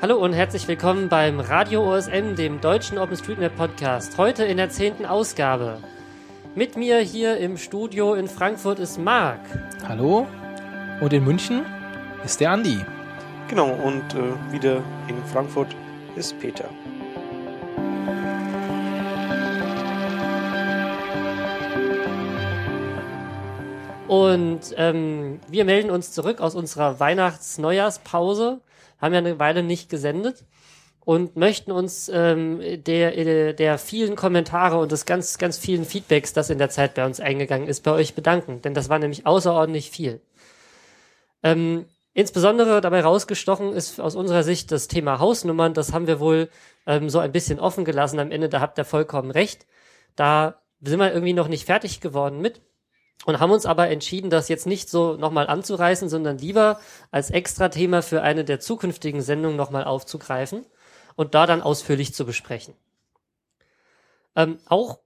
Hallo und herzlich willkommen beim Radio OSM, dem deutschen OpenStreetMap Podcast. Heute in der zehnten Ausgabe. Mit mir hier im Studio in Frankfurt ist Marc. Hallo. Und in München ist der Andi. Genau, und äh, wieder in Frankfurt ist Peter. Und ähm, wir melden uns zurück aus unserer Weihnachts-Neujahrspause haben ja eine Weile nicht gesendet und möchten uns ähm, der, der vielen Kommentare und des ganz, ganz vielen Feedbacks, das in der Zeit bei uns eingegangen ist, bei euch bedanken. Denn das war nämlich außerordentlich viel. Ähm, insbesondere dabei rausgestochen ist aus unserer Sicht das Thema Hausnummern. Das haben wir wohl ähm, so ein bisschen offen gelassen am Ende. Da habt ihr vollkommen recht. Da sind wir irgendwie noch nicht fertig geworden mit und haben uns aber entschieden, das jetzt nicht so nochmal anzureißen, sondern lieber als Extra-Thema für eine der zukünftigen Sendungen nochmal aufzugreifen und da dann ausführlich zu besprechen. Ähm, auch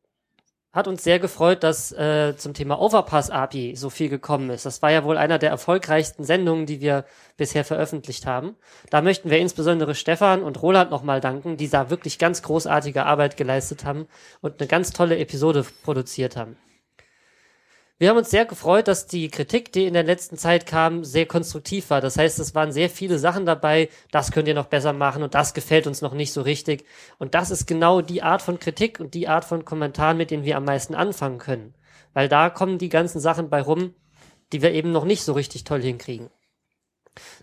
hat uns sehr gefreut, dass äh, zum Thema Overpass API so viel gekommen ist. Das war ja wohl einer der erfolgreichsten Sendungen, die wir bisher veröffentlicht haben. Da möchten wir insbesondere Stefan und Roland nochmal danken, die da wirklich ganz großartige Arbeit geleistet haben und eine ganz tolle Episode produziert haben. Wir haben uns sehr gefreut, dass die Kritik, die in der letzten Zeit kam, sehr konstruktiv war. Das heißt, es waren sehr viele Sachen dabei, das könnt ihr noch besser machen und das gefällt uns noch nicht so richtig. Und das ist genau die Art von Kritik und die Art von Kommentaren, mit denen wir am meisten anfangen können. Weil da kommen die ganzen Sachen bei rum, die wir eben noch nicht so richtig toll hinkriegen.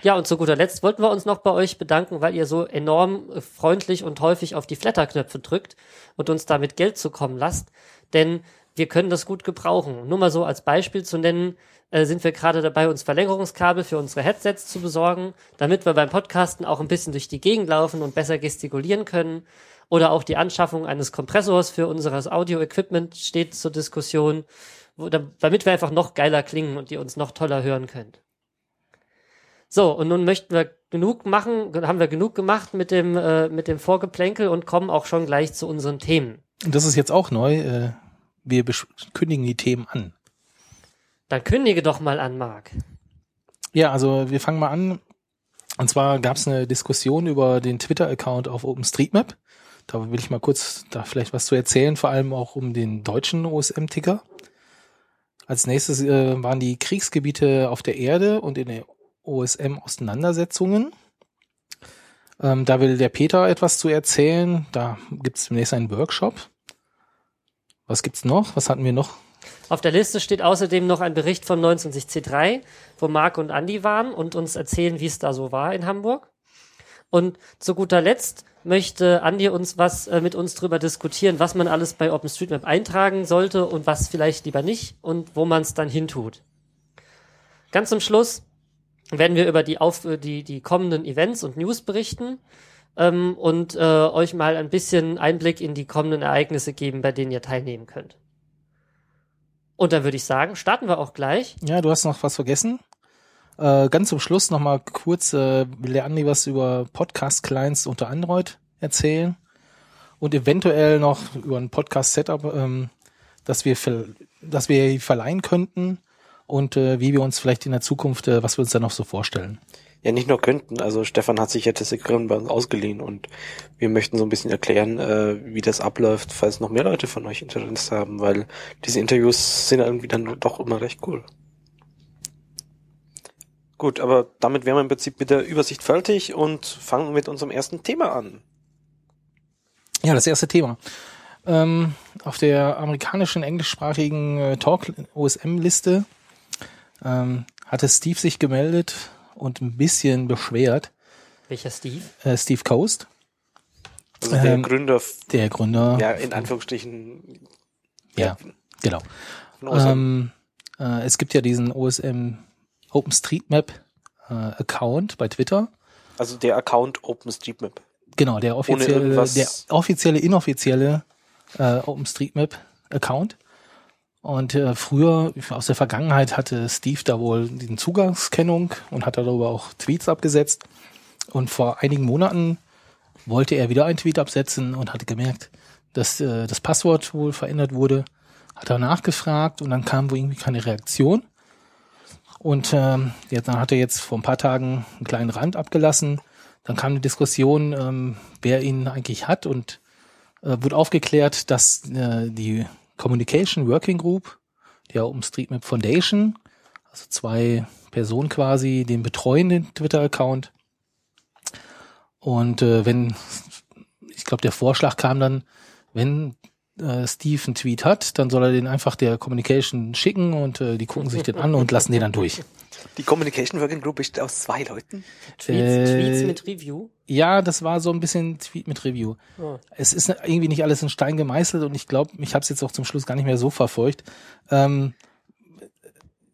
Ja, und zu guter Letzt wollten wir uns noch bei euch bedanken, weil ihr so enorm freundlich und häufig auf die Flatterknöpfe drückt und uns damit Geld zukommen lasst. Denn wir können das gut gebrauchen. Nur mal so als Beispiel zu nennen, äh, sind wir gerade dabei, uns Verlängerungskabel für unsere Headsets zu besorgen, damit wir beim Podcasten auch ein bisschen durch die Gegend laufen und besser gestikulieren können. Oder auch die Anschaffung eines Kompressors für unseres Audio-Equipment steht zur Diskussion, wo, damit wir einfach noch geiler klingen und ihr uns noch toller hören könnt. So, und nun möchten wir genug machen, haben wir genug gemacht mit dem, äh, mit dem Vorgeplänkel und kommen auch schon gleich zu unseren Themen. Und das ist jetzt auch neu. Äh, wir kündigen die Themen an. Dann kündige doch mal an, Marc. Ja, also wir fangen mal an. Und zwar gab es eine Diskussion über den Twitter-Account auf OpenStreetMap. Da will ich mal kurz da vielleicht was zu erzählen, vor allem auch um den deutschen OSM-Ticker. Als nächstes äh, waren die Kriegsgebiete auf der Erde und in den OSM-Auseinandersetzungen. Ähm, da will der Peter etwas zu erzählen. Da gibt es demnächst einen Workshop. Was gibt's noch? Was hatten wir noch? Auf der Liste steht außerdem noch ein Bericht vom 19C3, wo Marc und Andy waren und uns erzählen, wie es da so war in Hamburg. Und zu guter Letzt möchte Andy uns was äh, mit uns drüber diskutieren, was man alles bei OpenStreetMap eintragen sollte und was vielleicht lieber nicht und wo man es dann hintut. Ganz zum Schluss werden wir über die, auf, die, die kommenden Events und News berichten ähm, und äh, euch mal ein bisschen Einblick in die kommenden Ereignisse geben, bei denen ihr teilnehmen könnt. Und dann würde ich sagen, starten wir auch gleich. Ja, du hast noch was vergessen. Äh, ganz zum Schluss noch mal kurz, äh, will der Andi was über Podcast-Clients unter Android erzählen und eventuell noch über ein Podcast-Setup, ähm, dass wir, dass wir verleihen könnten und äh, wie wir uns vielleicht in der Zukunft, äh, was wir uns da noch so vorstellen ja nicht nur könnten. Also Stefan hat sich ja Equipment bei uns ausgeliehen und wir möchten so ein bisschen erklären, äh, wie das abläuft, falls noch mehr Leute von euch Interesse haben, weil diese Interviews sind irgendwie dann doch immer recht cool. Gut, aber damit wären wir im Prinzip mit der Übersicht fertig und fangen mit unserem ersten Thema an. Ja, das erste Thema. Ähm, auf der amerikanischen englischsprachigen äh, Talk OSM-Liste ähm, hatte Steve sich gemeldet und ein bisschen beschwert. Welcher Steve? Äh, Steve Coast. Also der ähm, Gründer. Der Gründer. Ja, in Anführungsstrichen. Ja, genau. Ähm, äh, es gibt ja diesen OSM OpenStreetMap äh, Account bei Twitter. Also der Account OpenStreetMap. Genau, der offizielle, der offizielle, inoffizielle äh, OpenStreetMap Account. Und äh, früher, aus der Vergangenheit, hatte Steve da wohl die Zugangskennung und hat darüber auch Tweets abgesetzt. Und vor einigen Monaten wollte er wieder einen Tweet absetzen und hatte gemerkt, dass äh, das Passwort wohl verändert wurde. Hat er nachgefragt und dann kam wohl irgendwie keine Reaktion. Und ähm, ja, dann hat er jetzt vor ein paar Tagen einen kleinen Rand abgelassen. Dann kam eine Diskussion, ähm, wer ihn eigentlich hat und äh, wurde aufgeklärt, dass äh, die Communication Working Group der OpenStreetMap Foundation, also zwei Personen quasi, den betreuen den Twitter-Account. Und äh, wenn, ich glaube, der Vorschlag kam dann, wenn äh, Steve einen Tweet hat, dann soll er den einfach der Communication schicken und äh, die gucken sich den an und lassen den dann durch. Die Communication Working Group besteht aus zwei Leuten. Tweets, Äh, Tweets mit Review. Ja, das war so ein bisschen Tweet mit Review. Oh. Es ist irgendwie nicht alles in Stein gemeißelt und ich glaube, ich habe es jetzt auch zum Schluss gar nicht mehr so verfolgt. Ähm,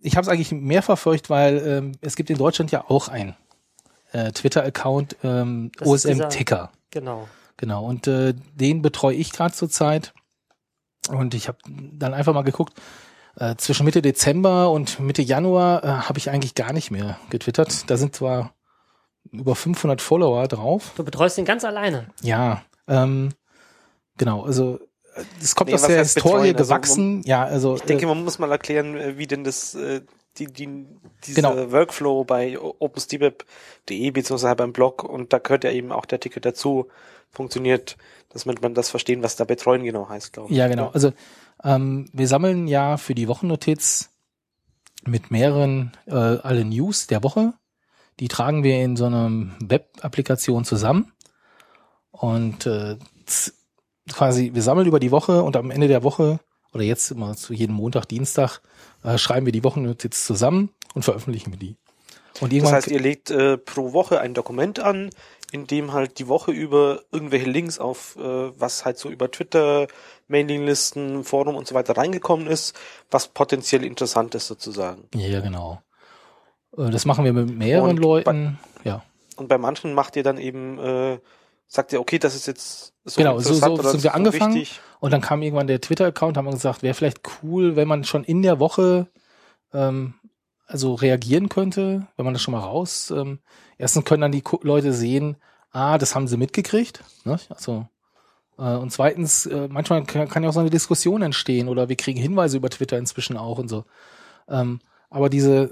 ich habe es eigentlich mehr verfolgt, weil ähm, es gibt in Deutschland ja auch ein äh, Twitter-Account ähm, OSM-Ticker. Genau. Genau, und äh, den betreue ich gerade zurzeit. Und ich habe dann einfach mal geguckt, äh, zwischen Mitte Dezember und Mitte Januar äh, habe ich eigentlich gar nicht mehr getwittert. Da sind zwar über 500 Follower drauf. Du betreust ihn ganz alleine. Ja, ähm, genau, also äh, es kommt Nee, aus der Historie betreuen? Also, gewachsen. ja, also Ich denke, äh, man muss mal erklären, äh, wie denn das, äh, die, die, dieser Genau. Workflow bei openstreetmap.de beziehungsweise beim Blog und da gehört ja eben auch der Ticket dazu, funktioniert, dass man, man das verstehen, was da betreuen genau heißt, glaube ich. ja genau. Also ähm, wir sammeln ja für die Wochennotiz mit mehreren äh, alle News der Woche. Die tragen wir in so einer Web-Applikation zusammen und äh, quasi wir sammeln über die Woche und am Ende der Woche oder jetzt immer zu jedem Montag, Dienstag äh, schreiben wir die Wochennotiz zusammen und veröffentlichen wir die. Und Das heißt, ihr legt äh, pro Woche ein Dokument an, in dem halt die Woche über irgendwelche Links auf, äh, was halt so über Twitter, Mailinglisten, Forum und so weiter reingekommen ist, was potenziell interessant ist sozusagen. Ja, genau. Äh, Das machen wir mit mehreren Und Leuten. Ja, Und bei manchen macht ihr dann eben, äh, sagt ihr, okay, das ist jetzt so Genau, so- so sind wir so angefangen. wichtig. und dann kam irgendwann der Twitter-Account, haben wir gesagt, wäre vielleicht cool, wenn man schon in der Woche ähm, also reagieren könnte, wenn man das schon mal raus. Ähm, erstens können dann die Leute sehen, ah, das haben sie mitgekriegt. Ne? Also äh, und zweitens, äh, manchmal kann, kann ja auch so eine Diskussion entstehen oder wir kriegen Hinweise über Twitter inzwischen auch und so. Ähm, aber diese,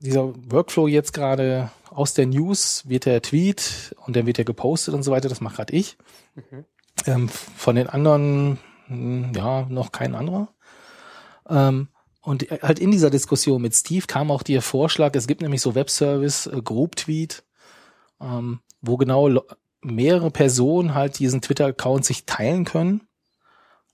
dieser Workflow jetzt gerade aus der News wird der Tweet und dann wird er gepostet und so weiter, das macht gerade ich. Mhm. Ähm, von den anderen, hm, ja, noch kein anderer. Ähm, und halt in dieser Diskussion mit Steve kam auch der Vorschlag, es gibt nämlich so Webservice, äh, Group Tweet, ähm, wo genau mehrere Personen halt diesen Twitter-Account sich teilen können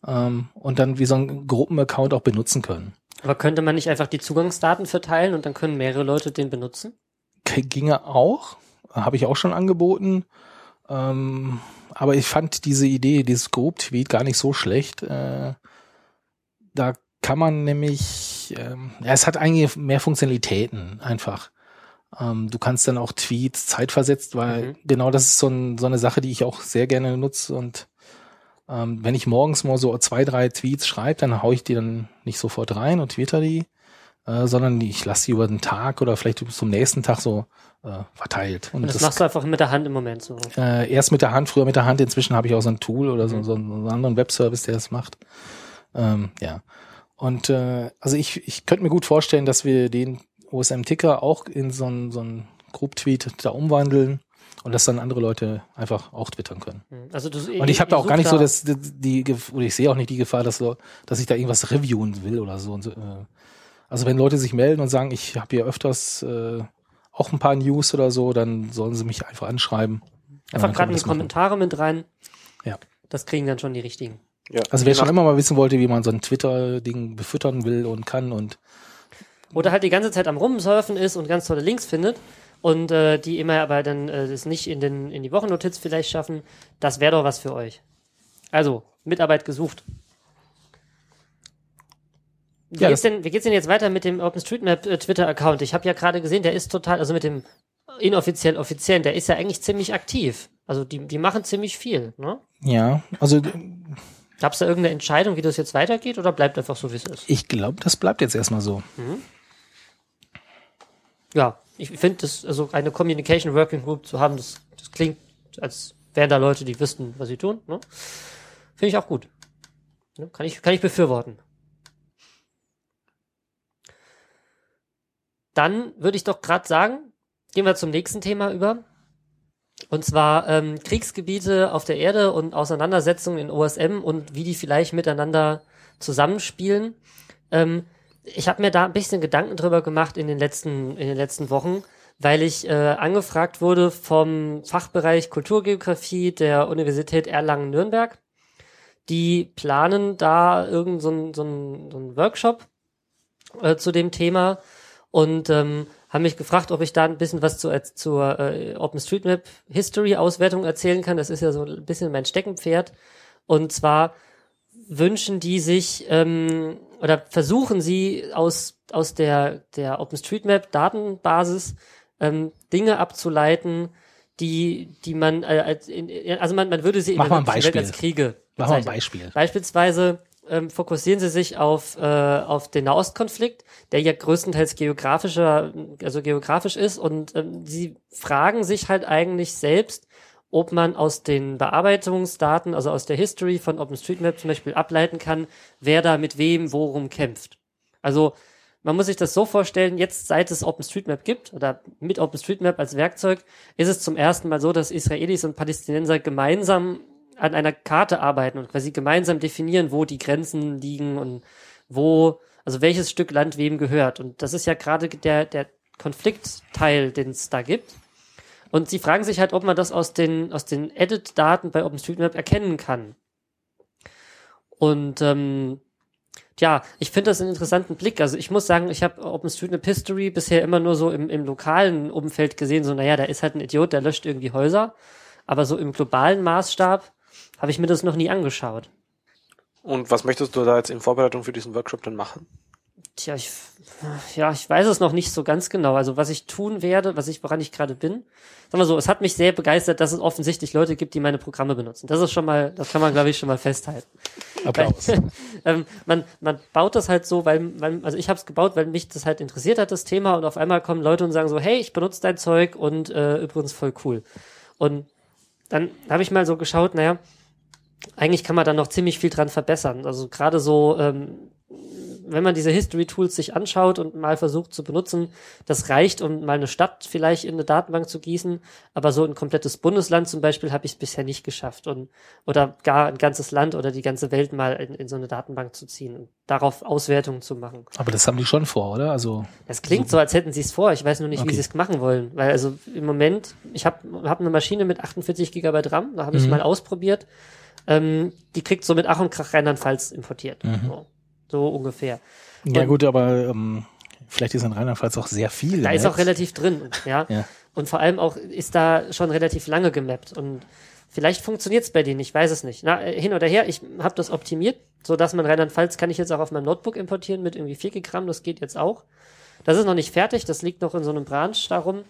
ähm, und dann wie so ein Gruppenaccount auch benutzen können. Aber könnte man nicht einfach die Zugangsdaten verteilen und dann können mehrere Leute den benutzen? K- Ginge auch, habe ich auch schon angeboten. Ähm, aber ich fand diese Idee, dieses Group-Tweet gar nicht so schlecht. Äh, da kann man nämlich, ähm, ja, es hat eigentlich mehr Funktionalitäten einfach. Ähm, du kannst dann auch Tweets zeitversetzt, weil Mhm. genau das ist so, ein, so eine Sache, die ich auch sehr gerne nutze und ähm, wenn ich morgens mal so zwei, drei Tweets schreibe, dann hau ich die dann nicht sofort rein und twitter die, äh, sondern ich lasse sie über den Tag oder vielleicht bis zum nächsten Tag so äh, verteilt. Und das, machst du einfach mit der Hand im Moment so. äh, erst mit der Hand, früher mit der Hand, inzwischen habe ich auch so ein Tool oder so, Mhm. so einen anderen Webservice, der das macht. Ähm, ja. Und äh, also ich, ich könnte mir gut vorstellen, dass wir den OSM-Ticker auch in so einen, so einen Group-Tweet da umwandeln und dass dann andere Leute einfach auch twittern können. Mhm. Also du, Und ich habe da auch gar nicht so da, das, die, die, oder ich sehe auch nicht die Gefahr, dass, dass ich da irgendwas reviewen will oder so. Äh. Also wenn Leute sich melden und sagen, ich habe hier öfters äh, auch ein paar News oder so, dann sollen sie mich einfach anschreiben. Einfach gerade in die das machen. Kommentare mit rein. Ja. Das kriegen dann schon die richtigen. Ja. Also wer schon immer mal wissen wollte, wie man so ein Twitter-Ding befüttern will und kann und Oder halt die ganze Zeit am Rumsurfen ist und ganz tolle Links findet und äh, die immer aber dann äh, das nicht in, den, in die Wochennotiz vielleicht schaffen, das wäre doch was für euch. Also, Mitarbeit gesucht. Wie, Ja, geht's denn, wie geht's denn jetzt weiter mit dem OpenStreetMap äh, Twitter-Account? Ich habe ja gerade gesehen, der ist total, also mit dem inoffiziell offiziellen, der ist ja eigentlich ziemlich aktiv. Also die, die machen ziemlich viel. Ne? ja, also Gab es da irgendeine Entscheidung, wie das jetzt weitergeht oder bleibt einfach so, wie es ist? ich glaube, das bleibt jetzt erstmal so. Ja, ich finde das, also eine Communication Working Group zu haben, das, das klingt, als wären da Leute, die wüssten, was sie tun. Ne? Finde ich auch gut. Ne? Kann ich, kann ich befürworten. Dann würde ich doch gerade sagen, gehen wir zum nächsten Thema über. Und zwar ähm, Kriegsgebiete auf der Erde und Auseinandersetzungen in OSM und wie die vielleicht miteinander zusammenspielen. Ähm, ich habe mir da ein bisschen Gedanken drüber gemacht in den letzten in den letzten Wochen, weil ich äh, angefragt wurde vom Fachbereich Kulturgeografie der Universität Erlangen-Nürnberg. Die planen da irgendeinen so ein, so so ein Workshop äh, zu dem Thema und ähm, haben mich gefragt, ob ich da ein bisschen was zu, äh, zur äh, OpenStreetMap History Auswertung erzählen kann. Das ist ja so ein bisschen mein Steckenpferd. Und zwar wünschen die sich ähm, oder versuchen sie aus aus der der OpenStreetMap Datenbasis ähm, Dinge abzuleiten, die die man äh, in, also man man würde sie Mach in mal der Welt als Kriege Machen wir ein. Beispiel. Beispielsweise ähm, fokussieren sie sich auf, äh, auf den Nahostkonflikt, der ja größtenteils geografischer, also geografisch ist und ähm, sie fragen sich halt eigentlich selbst, ob man aus den Bearbeitungsdaten, also aus der History von OpenStreetMap zum Beispiel ableiten kann, wer da mit wem worum kämpft. Also man muss sich das so vorstellen, jetzt seit es OpenStreetMap gibt oder mit OpenStreetMap als Werkzeug, ist es zum ersten Mal so, dass Israelis und Palästinenser gemeinsam an einer Karte arbeiten und quasi gemeinsam definieren, wo die Grenzen liegen und wo, also welches Stück Land wem gehört. Und das ist ja gerade der, der Konfliktteil, den es da gibt. Und sie fragen sich halt, ob man das aus den, aus den Edit-Daten bei OpenStreetMap erkennen kann. Und ähm, ja, ich finde das einen interessanten Blick. Also ich muss sagen, ich habe OpenStreetMap History bisher immer nur so im, im lokalen Umfeld gesehen, so naja, da ist halt ein Idiot, der löscht irgendwie Häuser. Aber so im globalen Maßstab habe ich mir das noch nie angeschaut. Und was möchtest du da jetzt in Vorbereitung für diesen Workshop dann machen? Tja, ich, ja, ich weiß es noch nicht so ganz genau. Also was ich tun werde, was ich, woran ich gerade bin. Sagen wir so, es hat mich sehr begeistert, dass es offensichtlich Leute gibt, die meine Programme benutzen. Das ist schon mal, das kann man, glaube ich, schon mal festhalten. Applaus. Weil, ähm, man, man baut das halt so, weil, weil also ich habe es gebaut, weil mich das halt interessiert hat, das Thema, und auf einmal kommen Leute und sagen so, hey, ich benutze dein Zeug und äh, übrigens voll cool. Und dann habe ich mal so geschaut, naja, eigentlich kann man da noch ziemlich viel dran verbessern. Also gerade so, ähm, wenn man diese History-Tools sich anschaut und mal versucht zu benutzen, das reicht, um mal eine Stadt vielleicht in eine Datenbank zu gießen, aber so ein komplettes Bundesland zum Beispiel habe ich es bisher nicht geschafft und oder gar ein ganzes Land oder die ganze Welt mal in, in so eine Datenbank zu ziehen und darauf Auswertungen zu machen. Aber das haben die schon vor, oder? Also Es klingt so, als hätten sie es vor. Ich weiß nur nicht, wie Okay. sie es machen wollen. Weil also im Moment, ich habe hab eine Maschine mit 48 Gigabyte RAM, da habe ich Mhm. mal ausprobiert. Ähm, die kriegt so mit Ach und Krach Rheinland-Pfalz importiert. Mhm. So, so ungefähr. ja Und- gut, aber ähm, vielleicht ist in Rheinland-Pfalz auch sehr viel. Da im ist auch relativ drin, ja. Ja. Und vor allem auch ist da schon relativ lange gemappt. Und vielleicht funktioniert es bei denen, ich weiß es nicht. Na, äh, hin oder her, ich habe das optimiert, so dass man Rheinland-Pfalz kann ich jetzt auch auf meinem Notebook importieren mit irgendwie 4 Gramm, das geht jetzt auch. Das ist noch nicht fertig, das liegt noch in so einem Branch darum.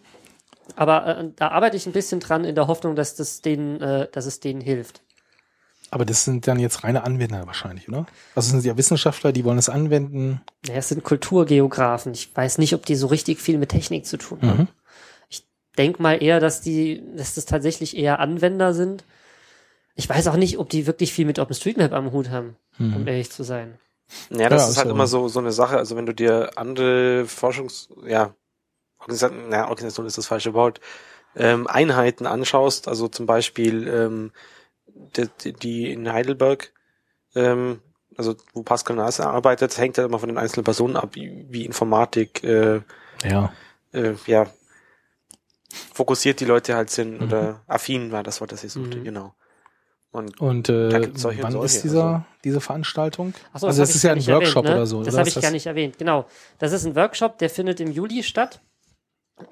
Aber äh, da arbeite ich ein bisschen dran in der Hoffnung, dass das denen, äh, dass es denen hilft. Aber das sind dann jetzt reine Anwender wahrscheinlich, oder? Also es sind ja Wissenschaftler, die wollen es anwenden. Naja, es sind Kulturgeografen. Ich weiß nicht, ob die so richtig viel mit Technik zu tun haben. Mhm. Ich denk mal eher, dass die, dass das tatsächlich eher Anwender sind. Ich weiß auch nicht, ob die wirklich viel mit OpenStreetMap am Hut haben, um ehrlich zu sein. Ja, das Ja, ist halt so. immer so, so eine Sache. Also wenn du dir andere Forschungs, ja, Organisation, na, Organisation ist das falsche Wort, ähm, Einheiten anschaust, also zum Beispiel ähm, die, die- in Heidelberg, ähm, also wo Pascal Nasse arbeitet, hängt halt immer von den einzelnen Personen ab, wie, wie Informatik, äh, Ja. äh, ja, fokussiert die Leute halt sind oder affin war das Wort, das ich suchte, Mhm. genau. Und Und äh, und wann solche, ist dieser, also- diese Veranstaltung? Ach so, also das ich ist ja ein Workshop erwähnt, ne? oder so. Das habe ich gar nicht erwähnt. Genau. Das ist ein Workshop, der findet im Juli statt.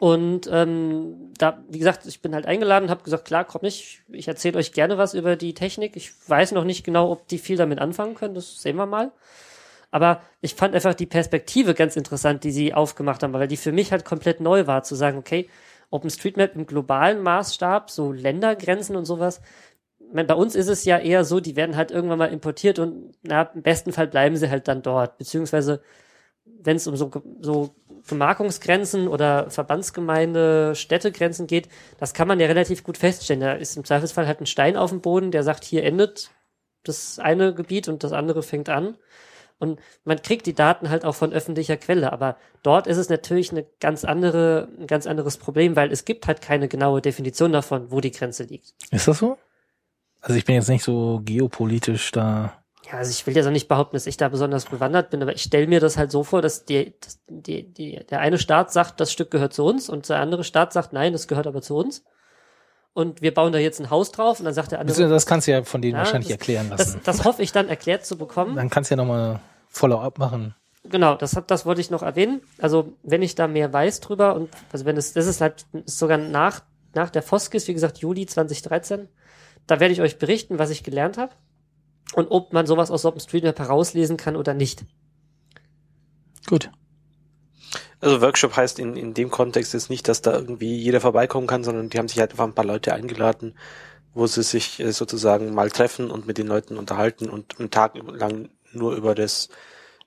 Und ähm, da, wie gesagt, ich bin halt eingeladen, habe gesagt, klar, kommt nicht. Ich erzähle euch gerne was über die Technik. Ich weiß noch nicht genau, ob die viel damit anfangen können. Das sehen wir mal. Aber ich fand einfach die Perspektive ganz interessant, die sie aufgemacht haben, weil die für mich halt komplett neu war, zu sagen, okay, OpenStreetMap im globalen Maßstab, so Ländergrenzen und sowas. Meine, bei uns ist es ja eher so, die werden halt irgendwann mal importiert und na, im besten Fall bleiben sie halt dann dort. Beziehungsweise, wenn es um so, so Gemarkungsgrenzen oder Verbandsgemeinde, Städtegrenzen geht, das kann man ja relativ gut feststellen. Da ist im Zweifelsfall halt ein Stein auf dem Boden, der sagt, hier endet das eine Gebiet und das andere fängt an. Und man kriegt die Daten halt auch von öffentlicher Quelle, aber dort ist es natürlich eine ganz andere, ein ganz anderes Problem, weil es gibt halt keine genaue Definition davon, wo die Grenze liegt. Ist das so? Also ich bin jetzt nicht so geopolitisch da. Ja, also ich will jetzt auch nicht behaupten, dass ich da besonders bewandert bin, aber ich stelle mir das halt so vor, dass, die, dass die, die, der eine Staat sagt, das Stück gehört zu uns und der andere Staat sagt, nein, das gehört aber zu uns. Und wir bauen da jetzt ein Haus drauf und dann sagt der andere. Das kannst du ja von denen Ja, wahrscheinlich das- erklären lassen. Das, das hoffe ich dann erklärt zu bekommen. Dann kannst du ja nochmal Follow-up machen. Genau, das hat, das wollte ich noch erwähnen. Also wenn ich da mehr weiß drüber und also wenn es, das ist halt ist sogar nach nach der Foskis, wie gesagt Juli 2013, da werde ich euch berichten, was ich gelernt habe und ob man sowas aus OpenStreetMap herauslesen kann oder nicht. Gut. Also Workshop heißt in, in dem Kontext jetzt nicht, dass da irgendwie jeder vorbeikommen kann, sondern die haben sich halt einfach ein paar Leute eingeladen, wo sie sich äh, sozusagen mal treffen und mit den Leuten unterhalten und einen Tag lang nur über das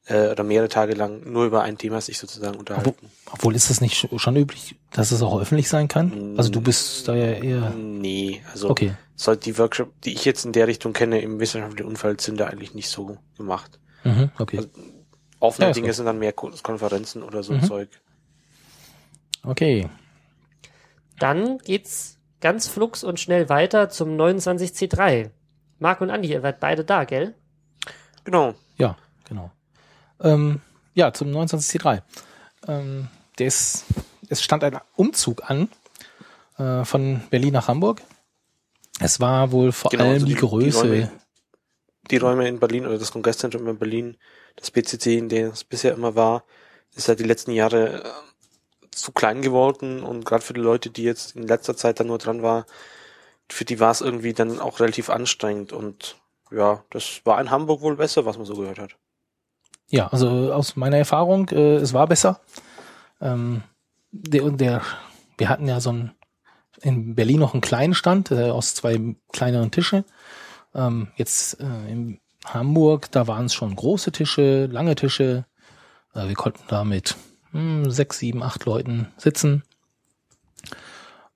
äh, oder mehrere Tage lang nur über ein Thema sich sozusagen unterhalten. obwohl ist das nicht sch- schon üblich, dass es auch öffentlich sein kann? Also du bist da ja eher. Nee, also Okay. Soll die Workshop, die ich jetzt in der Richtung kenne, im wissenschaftlichen Umfeld sind da eigentlich nicht so gemacht. Mhm, okay. Also- Offene Ja, Dinge gut. sind dann mehr Ko- Konferenzen oder so Mhm. Zeug. Okay. Dann geht's ganz flugs und schnell weiter zum 29C3. Marc und Andi, ihr seid beide da, gell? Genau. Ja, genau. Ähm, ja, zum 29C3. Ähm, der ist, es stand ein Umzug an äh, von Berlin nach Hamburg. Es war wohl vor Genau, allem also die, die- die Größe. Räume- Die Räume in Berlin oder das Kongresszentrum in Berlin, das BCC, in dem es bisher immer war, ist halt die letzten Jahre äh, zu klein geworden und gerade für die Leute, die jetzt in letzter Zeit da nur dran war, für die war es irgendwie dann auch relativ anstrengend und ja, das war in Hamburg wohl besser, was man so gehört hat. Ja, also aus meiner Erfahrung, äh, es war besser. Ähm, der, und der, wir hatten ja so ein, in Berlin noch einen kleinen Stand äh, aus zwei kleineren Tischen. Ähm, jetzt äh, in Hamburg, da waren es schon große Tische, lange Tische. Äh, wir konnten da mit hm, sechs, sieben, acht Leuten sitzen.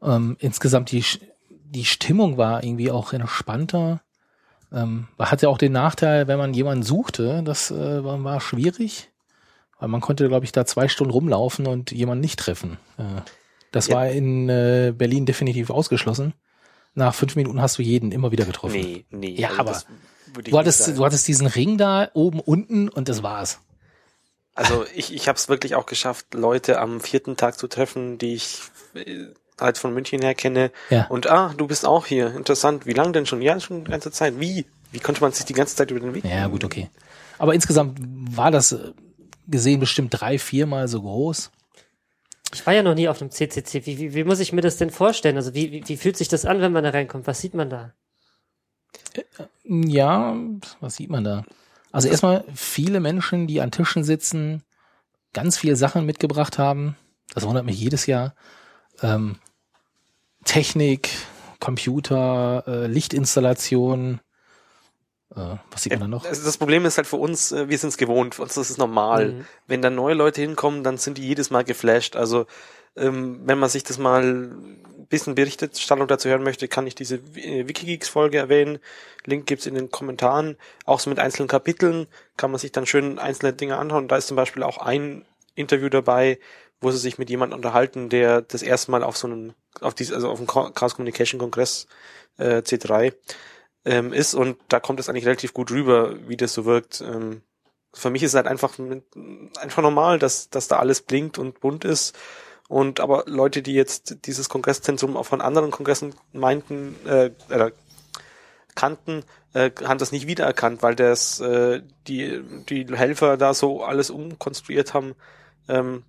Ähm, insgesamt die, die Stimmung war irgendwie auch entspannter. Ähm, man hat ja auch den Nachteil, wenn man jemanden suchte, das äh, war, war schwierig, weil man konnte, glaube ich, da zwei Stunden rumlaufen und jemanden nicht treffen. Äh, das Ja. war in äh, Berlin definitiv ausgeschlossen. Nach fünf Minuten hast du jeden immer wieder getroffen. Nee, nee. Ja, aber würde ich Du hattest, du hattest diesen Ring da oben, unten und das war's. Also ich, ich habe es wirklich auch geschafft, Leute am vierten Tag zu treffen, die ich äh, halt von München her kenne. Ja. Und ah, du bist auch hier. Interessant. Wie lange denn schon? Ja, schon die ganze Zeit. Wie? Wie konnte man sich die ganze Zeit über den Weg? Ja, gut, okay. Aber insgesamt war das äh, gesehen bestimmt drei, viermal so groß. Ich war ja noch nie auf einem CCC. Wie, wie, wie muss ich mir das denn vorstellen? Also wie, wie, wie fühlt sich das an, wenn man da reinkommt? Was sieht man da? Ja, was sieht man da? Also erstmal viele Menschen, die an Tischen sitzen, ganz viele Sachen mitgebracht haben. Das wundert mich jedes Jahr. Ähm, Technik, Computer, äh, Lichtinstallation. Äh, was sieht man da noch? Also das Problem ist halt für uns, äh, wir sind es gewohnt, für uns ist es normal. Mhm. Wenn dann neue Leute hinkommen, dann sind die jedes Mal geflasht. Also ähm, wenn man sich das mal ein bisschen Berichterstattung dazu hören möchte, kann ich diese äh, Wikigeeks-Folge erwähnen. Link gibt's in den Kommentaren. Auch so mit einzelnen Kapiteln kann man sich dann schön einzelne Dinge anschauen. Da ist zum Beispiel auch ein Interview dabei, wo sie sich mit jemandem unterhalten, der das erste Mal auf so einem, auf dies, also auf dem Chaos Communication Kongress äh, C3 ähm, ist und da kommt es eigentlich relativ gut rüber, wie das so wirkt. Ähm, für mich ist es halt einfach, einfach normal, dass, dass da alles blinkt und bunt ist. Und aber Leute, die jetzt dieses Kongresszentrum auch von anderen Kongressen meinten, äh, oder kannten, äh, haben das nicht wiedererkannt, weil das äh, die die Helfer da so alles umkonstruiert haben, ähm,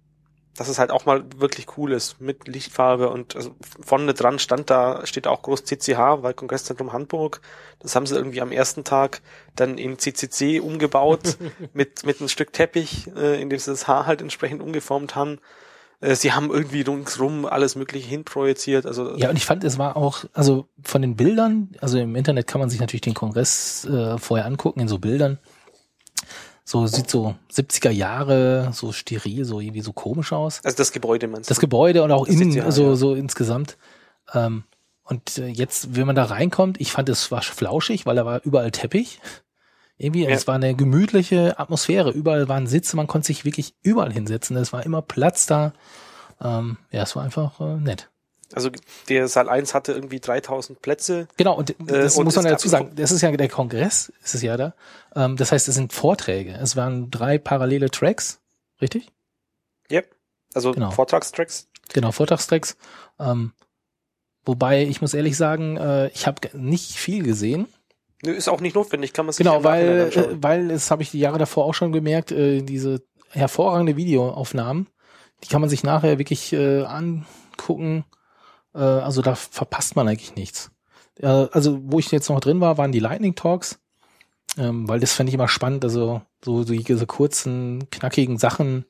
dass es halt auch mal wirklich cool ist mit Lichtfarbe und also vorne dran stand da steht auch groß CCH, weil Kongresszentrum Hamburg. Das haben sie irgendwie am ersten Tag dann in CCC umgebaut mit mit einem Stück Teppich, äh, in dem sie das Haar halt entsprechend umgeformt haben. Äh, sie haben irgendwie ringsrum alles Mögliche hinprojiziert. Also Ja, und ich fand, es war auch, also von den Bildern, also im Internet kann man sich natürlich den Kongress äh, vorher angucken, in so Bildern. So sieht so 70er Jahre, so steril, so irgendwie so komisch aus. also das Gebäude meinst Das du? Gebäude und auch Das innen, so, ja. so insgesamt. Ähm, Und äh, jetzt, wenn man da reinkommt, ich fand es war flauschig, weil da war überall Teppich. Irgendwie, Ja. es war eine gemütliche Atmosphäre. Überall waren Sitze, man konnte sich wirklich überall hinsetzen. Es war immer Platz da. Ähm, ja, es war einfach äh, nett. Also der Saal 1 hatte irgendwie 3000 Plätze. Genau, und das Äh, und muss man es dazu sagen, das ist ja der Kongress, ist es ja da. Ähm, das heißt, es sind Vorträge. Es waren drei parallele Tracks, richtig? Yep. Also Genau. Vortragstracks. Genau, Vortragstracks. Ähm, wobei, ich muss ehrlich sagen, äh, ich habe nicht viel gesehen. Nö, ist auch nicht notwendig, kann man sich Genau, weil, äh, weil, das habe ich die Jahre davor auch schon gemerkt, äh, diese hervorragende Videoaufnahmen, die kann man sich nachher wirklich äh, angucken. Äh, also da verpasst man eigentlich nichts. Äh, also wo ich jetzt noch drin war, waren die Lightning Talks, ähm, weil das fände ich immer spannend, also so, so diese kurzen, knackigen Sachen.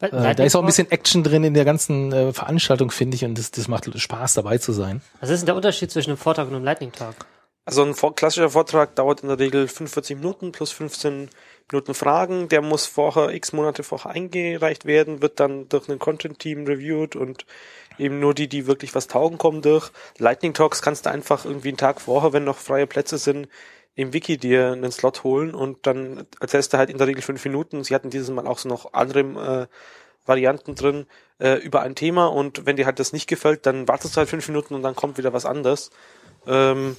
Äh, da ist auch ein bisschen Action drin in der ganzen äh, Veranstaltung, finde ich, und das, das macht Spaß dabei zu sein. Was ist denn der Unterschied zwischen einem Vortrag und einem Lightning Talk? Also ein klassischer Vortrag dauert in der Regel 45 Minuten plus 15 Minuten Fragen. Der muss vorher, x Monate vorher eingereicht werden, wird dann durch ein Content-Team reviewed und eben nur die, die wirklich was taugen, kommen durch. Lightning Talks kannst du einfach irgendwie einen Tag vorher, wenn noch freie Plätze sind, im Wiki dir einen Slot holen und dann erzählst du halt in der Regel fünf Minuten. Sie hatten dieses Mal auch so noch andere äh, Varianten drin äh, über ein Thema und wenn dir halt das nicht gefällt, dann wartest du halt fünf Minuten und dann kommt wieder was anderes. Ähm,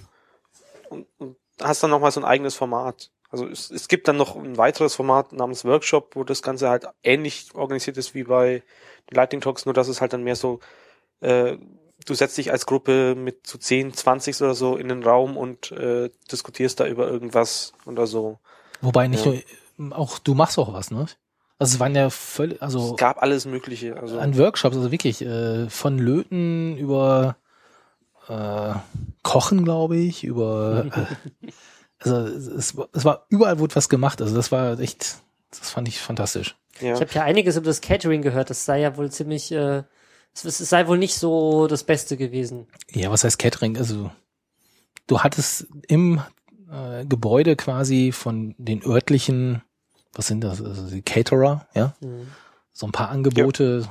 und, und hast dann nochmal so ein eigenes Format. Also es, es gibt dann noch ein weiteres Format namens Workshop, wo das Ganze halt ähnlich organisiert ist wie bei den Lightning Talks, nur dass es halt dann mehr so, äh, du setzt dich als Gruppe mit zu 10, 20 oder so in den Raum und äh, diskutierst da über irgendwas oder so. Wobei nicht Ja. nur, auch du machst auch was, ne? Also es waren ja völlig, also Es gab alles Mögliche. Also an Workshops, also wirklich äh, von Löten über äh, Kochen, glaube ich, über äh, also es, es war überall wurde was gemacht. Also das war echt, das fand ich fantastisch. ja. Ich habe ja einiges über das Catering gehört. Das sei ja wohl ziemlich, äh, es, es sei wohl nicht so das Beste gewesen. Ja, was heißt Catering? Also du hattest im äh, Gebäude quasi von den örtlichen, was sind das? Also die Caterer, ja, Mhm. so ein paar Angebote.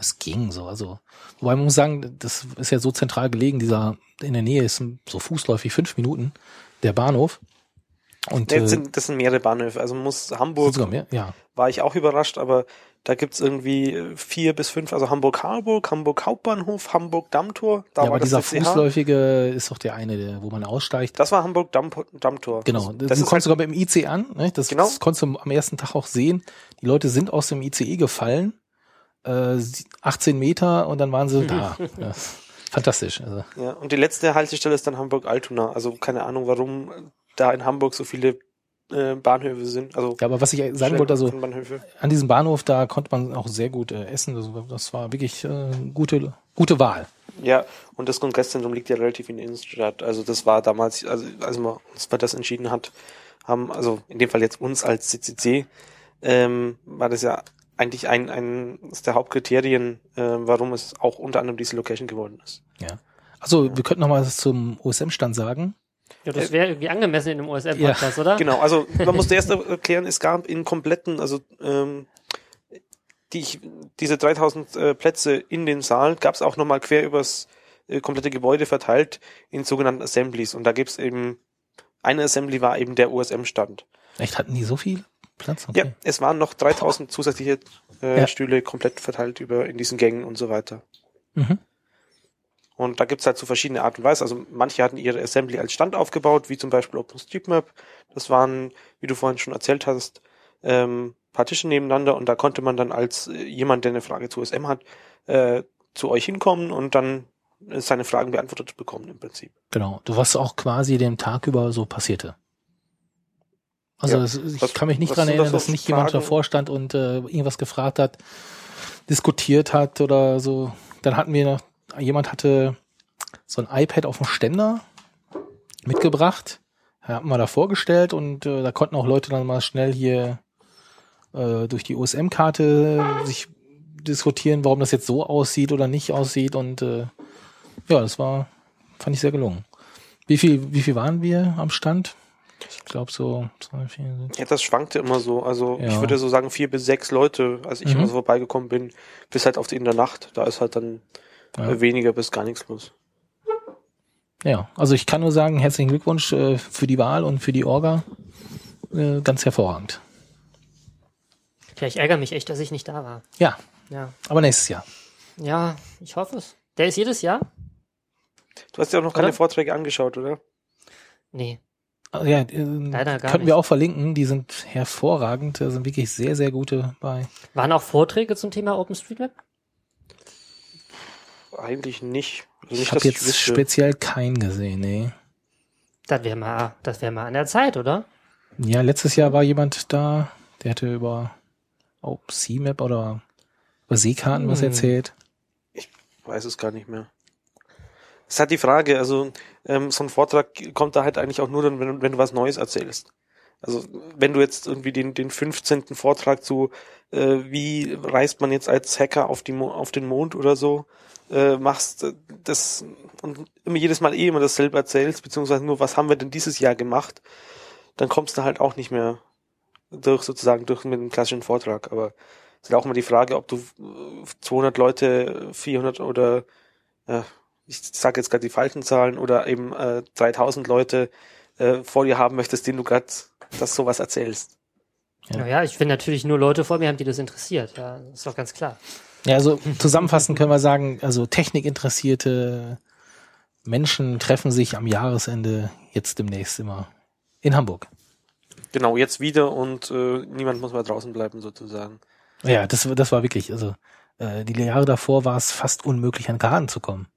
Es ging so, also wobei man muss sagen, das ist ja so zentral gelegen. Dieser in der Nähe ist so fußläufig fünf Minuten der Bahnhof. Und Nee, äh, das, sind, das sind mehrere Bahnhöfe. Also muss Hamburg mehr, ja. war ich auch überrascht, aber da gibt's irgendwie äh, vier bis fünf, also Hamburg-Harburg, Hamburg Hauptbahnhof, Hamburg-Dammtor. Da ja, aber dieser das CCH. fußläufige ist doch der eine, der, wo man aussteigt. Das war Hamburg-Dammtor. Genau, Das, du ist kommst halt, sogar mit dem IC an, ne? das, Genau. das konntest du am ersten Tag auch sehen. Die Leute sind aus dem ICE gefallen, äh, 18 Meter und dann waren sie da. Ja, fantastisch. Also, ja, und die letzte Haltestelle ist dann Hamburg-Altona. Also keine Ahnung, warum da in Hamburg so viele äh, Bahnhöfe sind. Also ja, aber was ich sagen wollte, also an diesem Bahnhof, da konnte man auch sehr gut äh, essen. Also, das war wirklich äh, gute, gute Wahl. Ja, und das Kongresszentrum liegt ja relativ in der Innenstadt. Also das war damals, also als man uns für das entschieden hat, haben, also in dem Fall jetzt uns als CCC, ähm, war das ja eigentlich ein, ein das der Hauptkriterien, äh, warum es auch unter anderem diese Location geworden ist. Ja. Also wir könnten noch mal was zum OSM-Stand sagen. Ja, das wäre irgendwie angemessen in einem OSM-Podcast, oder? Genau, also man musste erst erklären, es gab in kompletten, also ähm, die, diese 3000 äh, Plätze in den Saal gab es auch nochmal quer übers äh, komplette Gebäude verteilt in sogenannten Assemblies. Und da gibt's eben, eine Assembly war eben der OSM-Stand. Echt, hatten die so viel Platz? Ja, es waren noch 3000 zusätzliche äh, Ja. Stühle komplett verteilt über in diesen Gängen und so weiter. Mhm. Und da gibt's halt so verschiedene Art und Weise. Also manche hatten ihre Assembly als Stand aufgebaut, wie zum Beispiel OpenStreetMap. Das waren, wie du vorhin schon erzählt hast, ähm, Partition nebeneinander und da konnte man dann als äh, jemand, der eine Frage zu OSM hat, äh, zu euch hinkommen und dann äh, seine Fragen beantwortet bekommen im Prinzip. Genau. Du was auch quasi den Tag über so passierte. Also Ja. es, ich Was- kann mich nicht sind erinnern, das dass nicht jemand Fragen? davor stand und äh, irgendwas gefragt hat, diskutiert hat oder so. Dann hatten wir noch, jemand hatte so ein iPad auf dem Ständer mitgebracht, hat man da vorgestellt und äh, da konnten auch Leute dann mal schnell hier äh, durch die OSM-Karte sich diskutieren, warum das jetzt so aussieht oder nicht aussieht und äh, ja, das war, fand ich sehr gelungen. Wie viel, wie viel waren wir am Stand? Ich glaube so zwei, vier, sechs. Ja, das schwankte immer so. Also ich Ja. würde so sagen vier bis sechs Leute, als ich Mhm. immer so vorbeigekommen bin, bis halt auf die in der Nacht. Da ist halt dann Ja. äh, weniger bis gar nichts los. Ja, also ich kann nur sagen, herzlichen Glückwunsch äh, für die Wahl und für die Orga. Äh, ganz hervorragend. Ja, ich ärgere mich echt, dass ich nicht da war. Ja, Ja. aber nächstes Jahr. Ja, ich hoffe es. Der ist jedes Jahr? Du hast ja auch noch keine Oder? Vorträge angeschaut, oder? Nee. Also Ja, äh, Leider gar könnten wir nicht. auch verlinken. Die sind hervorragend. Da sind wirklich sehr, sehr gute bei. Waren auch Vorträge zum Thema OpenStreetMap? Eigentlich nicht. Also Ich nicht, habe dass jetzt wüsste. speziell keinen gesehen. Nee. Das wäre mal, das wäre mal an der Zeit, oder? Ja, letztes Jahr war jemand da, der hatte über OpenSeamap oder über Seekarten was Hm. erzählt. weiß es gar nicht mehr. Ist halt die Frage, also ähm, so ein Vortrag kommt da halt eigentlich auch nur dann, wenn, wenn du was Neues erzählst. Also wenn du jetzt irgendwie den, den 15. Vortrag zu, äh, wie reist man jetzt als Hacker auf, die Mo auf den Mond oder so, äh, machst, äh, das und immer jedes Mal eh immer dasselbe erzählst, beziehungsweise nur, was haben wir denn dieses Jahr gemacht, dann kommst du halt auch nicht mehr durch sozusagen durch mit einem klassischen Vortrag. Aber es ist auch immer die Frage, ob du äh, 200 Leute, 400 oder äh, ich sage jetzt gerade die falschen Zahlen oder eben äh, 3000 Leute äh, vor dir haben möchtest, denen du gerade das sowas erzählst. Ja. Naja, ich will natürlich nur Leute vor mir haben, die das interessiert. Ja, ist doch ganz klar. Ja, also zusammenfassend können wir sagen, also technikinteressierte Menschen treffen sich am Jahresende jetzt demnächst immer in Hamburg. Genau, jetzt wieder und äh, niemand muss mehr draußen bleiben sozusagen. Ja, das, das war wirklich, also äh, die Jahre davor war es fast unmöglich, an Karten zu kommen.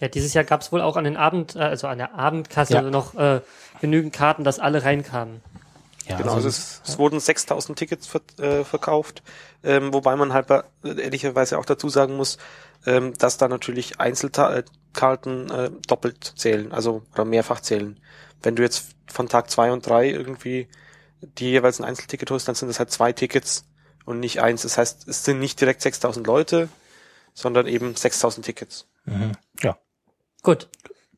Ja, dieses Jahr gab es wohl auch an den Abend, äh, also an der Abendkasse Ja. noch äh, genügend Karten, dass alle reinkamen. Ja, Genau, also also es, es wurden 6000 Tickets ver äh, verkauft, ähm, wobei man halt bei- ehrlicherweise auch dazu sagen muss, ähm, dass da natürlich Einzelkarten äh, doppelt zählen, also oder mehrfach zählen. Wenn du jetzt von Tag zwei und drei irgendwie die jeweils ein Einzelticket holst, dann sind das halt zwei Tickets und nicht eins. Das heißt, es sind nicht direkt 6000 Leute, sondern eben 6000 Tickets. mhm. ja. Gut,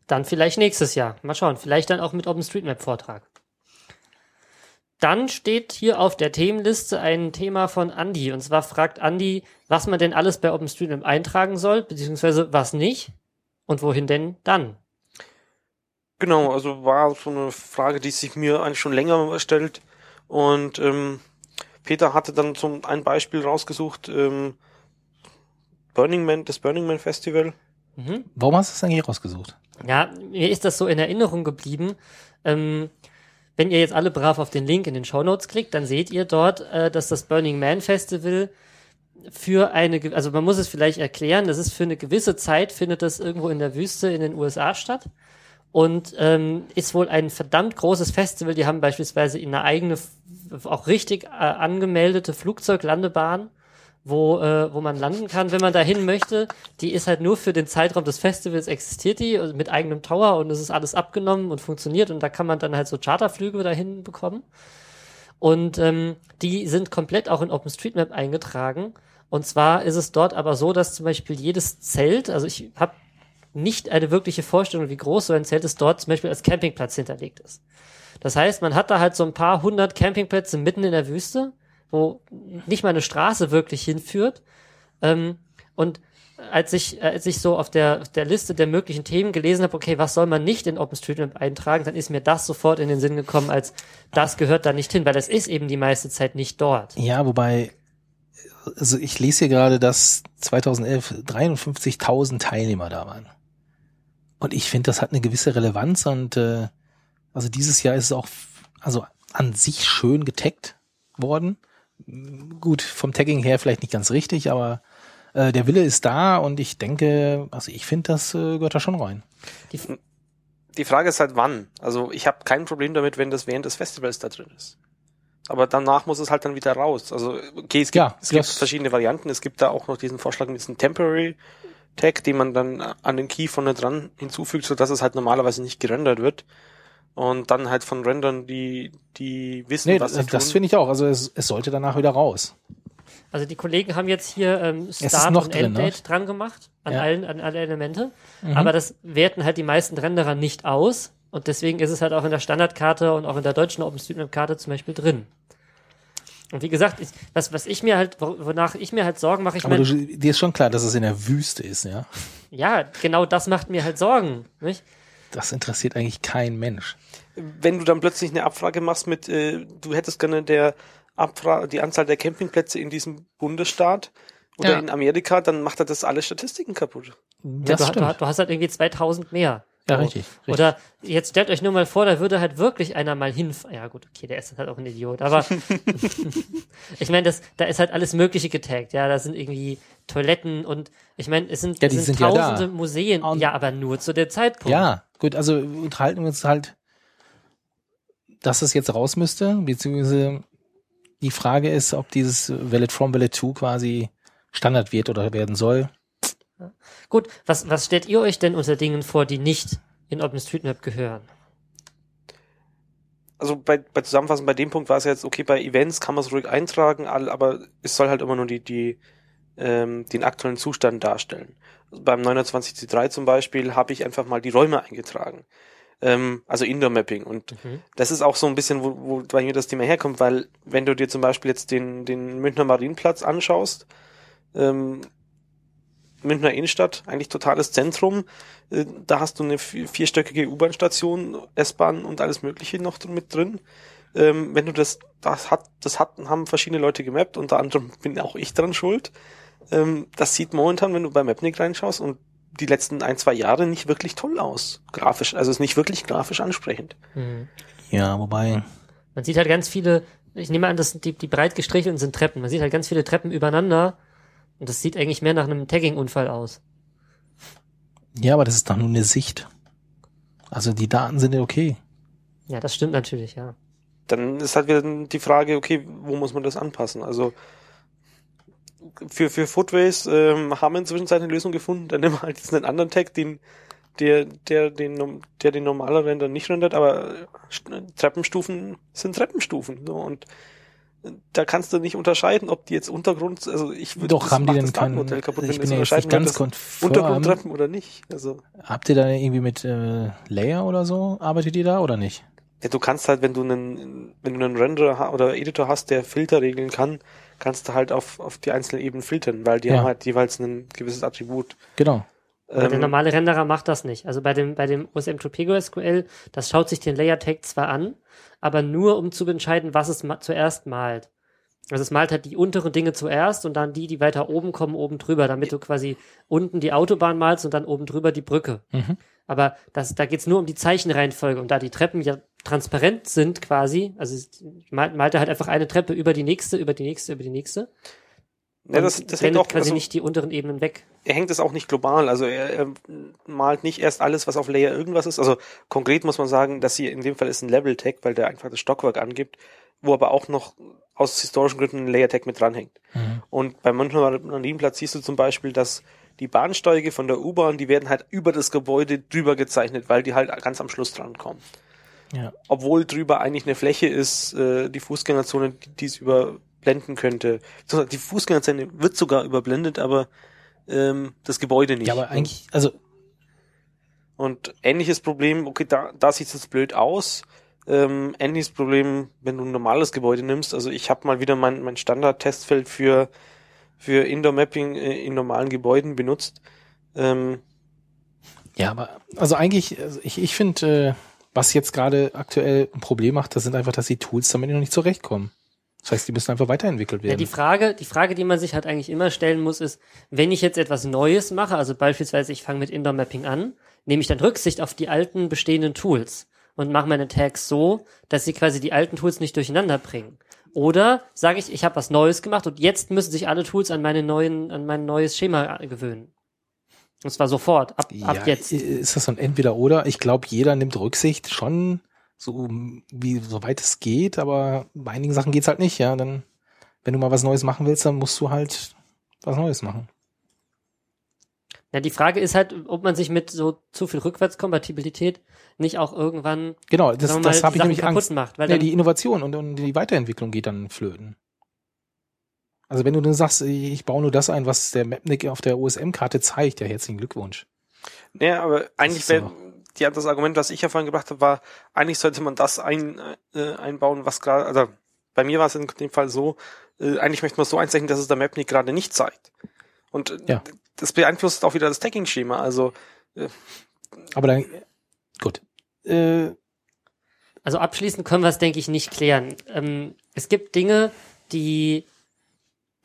dann vielleicht nächstes Jahr. Mal schauen, vielleicht dann auch mit OpenStreetMap-Vortrag. Dann steht hier auf der Themenliste ein Thema von Andy. Und zwar fragt Andy, was man denn alles bei OpenStreetMap eintragen soll, beziehungsweise was nicht und wohin denn dann. Genau, also war so eine Frage, die sich mir eigentlich schon länger stellt. Und ähm, Peter hatte dann zum ein Beispiel rausgesucht, ähm, Burning Man, das Burning Man Festival. Mhm. Warum hast du es eigentlich rausgesucht? Ja, mir ist das so in Erinnerung geblieben. Ähm, wenn ihr jetzt alle brav auf den Link in den Show Notes klickt, dann seht ihr dort, äh, dass das Burning Man Festival für eine, also man muss es vielleicht erklären, das ist für eine gewisse Zeit, findet das irgendwo in der Wüste in den USA statt und ähm, ist wohl ein verdammt großes Festival. Die haben beispielsweise eine eigene, auch richtig äh, angemeldete Flugzeuglandebahn, wo, äh, wo man landen kann, wenn man dahin möchte. Die ist halt nur für den Zeitraum des Festivals existiert die also mit eigenem Tower und es ist alles abgenommen und funktioniert und da kann man dann halt so Charterflüge dahin bekommen. Und ähm, die sind komplett auch in OpenStreetMap eingetragen. Und zwar ist es dort aber so, dass zum Beispiel jedes Zelt, also ich habe nicht eine wirkliche Vorstellung, wie groß so ein Zelt ist, dort zum Beispiel als Campingplatz hinterlegt ist. Das heißt, man hat da halt so ein paar hundert Campingplätze mitten in der Wüste, wo nicht mal eine Straße wirklich hinführt. Ähm, und als ich, äh, als ich so auf der, der Liste der möglichen Themen gelesen habe, okay, was soll man nicht in OpenStreetMap eintragen, dann ist mir das sofort in den Sinn gekommen, als das gehört da nicht hin, weil das ist eben die meiste Zeit nicht dort. Ja, wobei, also ich lese hier gerade, dass 2011 53.000 Teilnehmer da waren. Und ich finde, das hat eine gewisse Relevanz und äh, also dieses Jahr ist es auch also an sich schön getaggt worden. Gut, vom Tagging her vielleicht nicht ganz richtig, aber äh, der Wille ist da und ich denke, also ich finde, das äh, gehört da schon rein. Die, Die Frage ist halt wann. Also ich habe kein Problem damit, wenn das während des Festivals da drin ist. Aber danach muss es halt dann wieder raus. Also okay, es gibt, Ja, es gibt verschiedene Varianten. Es gibt da auch noch diesen Vorschlag mit diesem Temporary Tag, den man dann an den Key vorne dran hinzufügt, so dass es halt normalerweise nicht gerendert wird. Und dann halt von Rendern, die, die wissen, Nee, was das, sie das tun. finde ich auch. Also es, es sollte danach wieder raus. also die Kollegen haben jetzt hier ähm, Start noch und drin, ne? Enddate dran gemacht, an Ja. allen, an alle Elemente. Mhm. Aber das werten halt die meisten Renderer nicht aus. Und deswegen ist es halt auch in der Standardkarte und auch in der deutschen OpenStreetMap-Karte zum Beispiel drin. Und wie gesagt, ich, was, was ich mir halt, wo- wonach ich mir halt Sorgen mache, ich Aber meine, dir ist schon klar, dass es in der Wüste ist, ja. ja, genau das macht mir halt Sorgen, nicht? Das interessiert eigentlich kein Mensch. Wenn du dann plötzlich eine Abfrage machst mit, äh, du hättest gerne der Abfrage, die Anzahl der Campingplätze in diesem Bundesstaat oder Ja. in Amerika, dann macht er das alle Statistiken kaputt. Ja, Das du, stimmt. du, du hast halt irgendwie 2000 mehr. Ja, richtig, richtig. Oder jetzt stellt euch nur mal vor, da würde halt wirklich einer mal hinfahren. Ja gut, okay, der ist halt auch ein Idiot. Aber ich meine, das, da ist halt alles Mögliche getaggt. Ja, da sind irgendwie Toiletten und ich meine, es sind, Ja, es sind sind ja tausende Museen. Und- ja, aber nur zu dem Zeitpunkt. Ja, gut, also unterhalten wir uns halt, dass es jetzt raus müsste, beziehungsweise die Frage ist, ob dieses Valid from Valid to quasi Standard wird oder werden soll. Gut, was, was stellt ihr euch denn unter Dingen vor, die nicht in OpenStreetMap gehören? Also bei, bei Zusammenfassen, bei dem Punkt war es jetzt, okay, bei Events kann man es ruhig eintragen, aber es soll halt immer nur die, die, ähm, den aktuellen Zustand darstellen. Also beim 920C3 zum Beispiel habe ich einfach mal die Räume eingetragen. Ähm, also Indoor-Mapping. Und Mhm. das ist auch so ein bisschen, wo, wo bei mir das Thema herkommt, weil wenn du dir zum Beispiel jetzt den, den Münchner Marienplatz anschaust, ähm, Münchner Innenstadt, eigentlich totales Zentrum, äh, da hast du eine vi- vierstöckige U-Bahn-Station, S-Bahn und alles Mögliche noch mit drin. Ähm, wenn du das, das hat, das hat, haben verschiedene Leute gemappt, unter anderem bin auch ich dran schuld. Ähm, das sieht momentan, wenn du bei Mapnik reinschaust und die letzten ein, zwei Jahre nicht wirklich toll aus. Grafisch, also ist nicht wirklich grafisch ansprechend. Mhm. Ja, wobei, Man sieht halt ganz viele, ich nehme an, dass die, die breit gestrichelten sind Treppen. Man sieht halt ganz viele Treppen übereinander und das sieht eigentlich mehr nach einem Tagging-Unfall aus. ja, aber das ist doch nur eine Sicht. Also die Daten sind ja okay. Ja, das stimmt natürlich, ja. Dann ist halt wieder die Frage, okay, wo muss man das anpassen? Also für, für Footways ähm, haben wir inzwischen eine Lösung gefunden. Dann nehmen wir halt jetzt einen anderen Tag, den, der, der, den, der den normalen Render nicht rendert, aber St- Treppenstufen sind Treppenstufen. So, und da kannst du nicht unterscheiden, ob die jetzt Untergrund, also ich würde Doch, das haben die denn keinen, Datenmodell kaputt, ich bin ja jetzt nicht ganz confirm. Untergrundtreppen oder nicht. Also Habt ihr da irgendwie mit äh, Layer oder so, arbeitet ihr da oder nicht? Ja, du kannst halt, wenn du einen, wenn du einen Renderer oder Editor hast, der Filter regeln kann, kannst du halt auf, auf die einzelnen Ebenen filtern, weil die Ja. haben halt jeweils ein gewisses Attribut. Genau. Aber der Ähm, normale Renderer macht das nicht. Also bei dem, bei dem OSM Topego SQL, das schaut sich den Layer Tag zwar an, aber nur um zu entscheiden, was es ma zuerst malt. Also es malt halt die unteren Dinge zuerst und dann die, die weiter oben kommen, oben drüber, damit du quasi unten die Autobahn malst und dann oben drüber die Brücke. Mhm. Aber das, da geht's nur um die Zeichenreihenfolge. Und da die Treppen ja transparent sind quasi, also malt, malt er halt einfach eine Treppe über die nächste, über die nächste, über die nächste. Ja, das, das hängt auch, quasi also, nicht die unteren Ebenen weg. er hängt es auch nicht global, also er, er malt nicht erst alles, was auf Layer irgendwas ist. Also konkret muss man sagen, dass hier in dem Fall ist ein Level Tag, weil der einfach das Stockwerk angibt, wo aber auch noch aus historischen Gründen ein Layer Tag mit dranhängt. Mhm. Und beim Münchner Marienplatz siehst du zum Beispiel, dass die Bahnsteige von der U-Bahn, die werden halt über das Gebäude drüber gezeichnet, weil die halt ganz am Schluss dran kommen. Ja. Obwohl drüber eigentlich eine Fläche ist, äh, die Fußgängerzone, die es überblenden könnte. Die Fußgängerzone wird sogar überblendet, aber ähm, das Gebäude nicht. Ja, aber eigentlich, also Und ähnliches Problem, okay, da, da sieht es jetzt blöd aus. Ähm, ähnliches Problem, wenn du ein normales Gebäude nimmst. Also ich habe mal wieder mein, mein Standard-Testfeld für, für Indoor-Mapping äh, in normalen Gebäuden benutzt. Ähm, Ja, aber also eigentlich, also ich, ich finde, äh, was jetzt gerade aktuell ein Problem macht, das sind einfach, dass die Tools damit noch nicht zurechtkommen. Das heißt, die müssen einfach weiterentwickelt Ja, werden. die Frage, die Frage, die man sich halt eigentlich immer stellen muss, ist, wenn ich jetzt etwas Neues mache, also beispielsweise ich fange mit Indoor Mapping an, nehme ich dann Rücksicht auf die alten bestehenden Tools und mache meine Tags so, dass sie quasi die alten Tools nicht durcheinander bringen. Oder sage ich, ich habe was Neues gemacht und jetzt müssen sich alle Tools an meine neuen, an mein neues Schema gewöhnen. Und zwar sofort, ab, ab jetzt. Ist das so ein Entweder-Oder? Ich glaube, jeder nimmt Rücksicht schon, so wie soweit es geht, aber bei einigen Sachen geht's halt nicht, ja. Dann, wenn du mal was Neues machen willst, dann musst du halt was Neues machen. Ja, die Frage ist halt, ob man sich mit so zu viel Rückwärtskompatibilität nicht auch irgendwann Genau, das, mal, das habe ich Sachen nämlich kaputt Angst. macht. Weil Ja, die Innovation und, und die Weiterentwicklung geht dann flöten. Also wenn du dann sagst, ich baue nur das ein, was der Mapnik auf der OSM-Karte zeigt, ja, herzlichen Glückwunsch. ja, aber eigentlich wäre so. Die, das Argument, was ich ja vorhin gebracht habe, war, eigentlich sollte man das ein, äh, einbauen, was gerade, also bei mir war es in dem Fall so, äh, eigentlich möchte man es so einzeichnen, dass es der Mapnik gerade nicht zeigt. Und äh, Ja. das beeinflusst auch wieder das Tagging-Schema. Also Aber dann, Gut. Äh, Also abschließend können wir es, denke ich, nicht klären. Ähm, es gibt Dinge, die,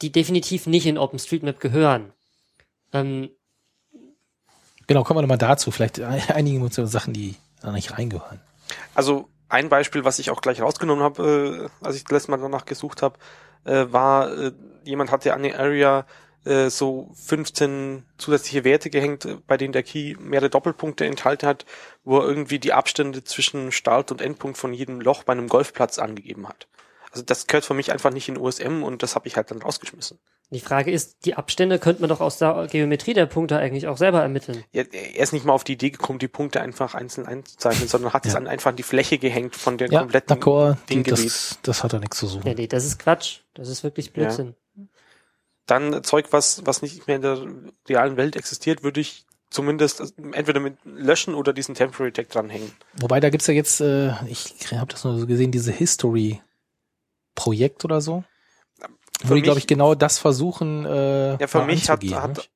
die definitiv nicht in OpenStreetMap gehören. Ähm, genau, kommen wir nochmal dazu. Vielleicht wir uns über Sachen, die da nicht reingehören. Also ein Beispiel, was ich auch gleich rausgenommen habe, äh, als ich das letzte Mal danach gesucht habe, äh, war, äh, jemand hatte an der Area äh, so 15 zusätzliche Werte gehängt, äh, bei denen der Key mehrere Doppelpunkte enthalten hat, wo er irgendwie die Abstände zwischen Start und Endpunkt von jedem Loch bei einem Golfplatz angegeben hat. Also das gehört für mich einfach nicht in USM und das habe ich halt dann rausgeschmissen. Die Frage ist, die Abstände könnte man doch aus der Geometrie der Punkte eigentlich auch selber ermitteln. Er, er ist nicht mal auf die Idee gekommen, die Punkte einfach einzeln einzuzeichnen, sondern hat es Ja. an einfach an die Fläche gehängt von der Ja, kompletten d'accord, die, Dinggebiet. das, das hat da nichts zu suchen. Ja, nee, das ist Quatsch. Das ist wirklich Blödsinn. dann Zeug, was, was nicht mehr in der realen Welt existiert, würde ich zumindest entweder mit löschen oder diesen Temporary Tag dranhängen. Wobei, da gibt's ja jetzt, äh, ich habe das nur so gesehen, diese History-Projekt oder so. Mich- glaube ich, genau das versuchen, äh, Ja, für mich hat, hat,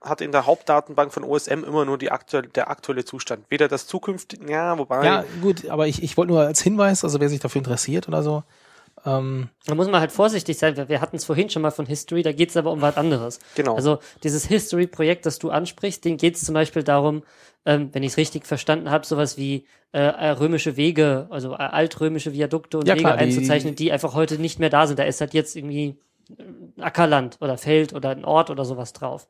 hat in der Hauptdatenbank von OSM immer nur die aktuelle, der aktuelle Zustand. Weder das zukünftige, ja, wobei, Ja, gut, aber ich, ich wollte nur als Hinweis, also wer sich dafür interessiert oder so, ähm, Da muss man halt vorsichtig sein. Wir, wir hatten es vorhin schon mal von History, da geht es aber um was anderes. genau. Also dieses History-Projekt, das du ansprichst, den geht es zum Beispiel darum, ähm, wenn ich es richtig verstanden habe, sowas wie äh, äh, römische Wege, also äh, altrömische Viadukte und Ja, Wege klar, die- einzuzeichnen, die einfach heute nicht mehr da sind. Da ist halt jetzt irgendwie ein Ackerland oder Feld oder ein Ort oder sowas drauf.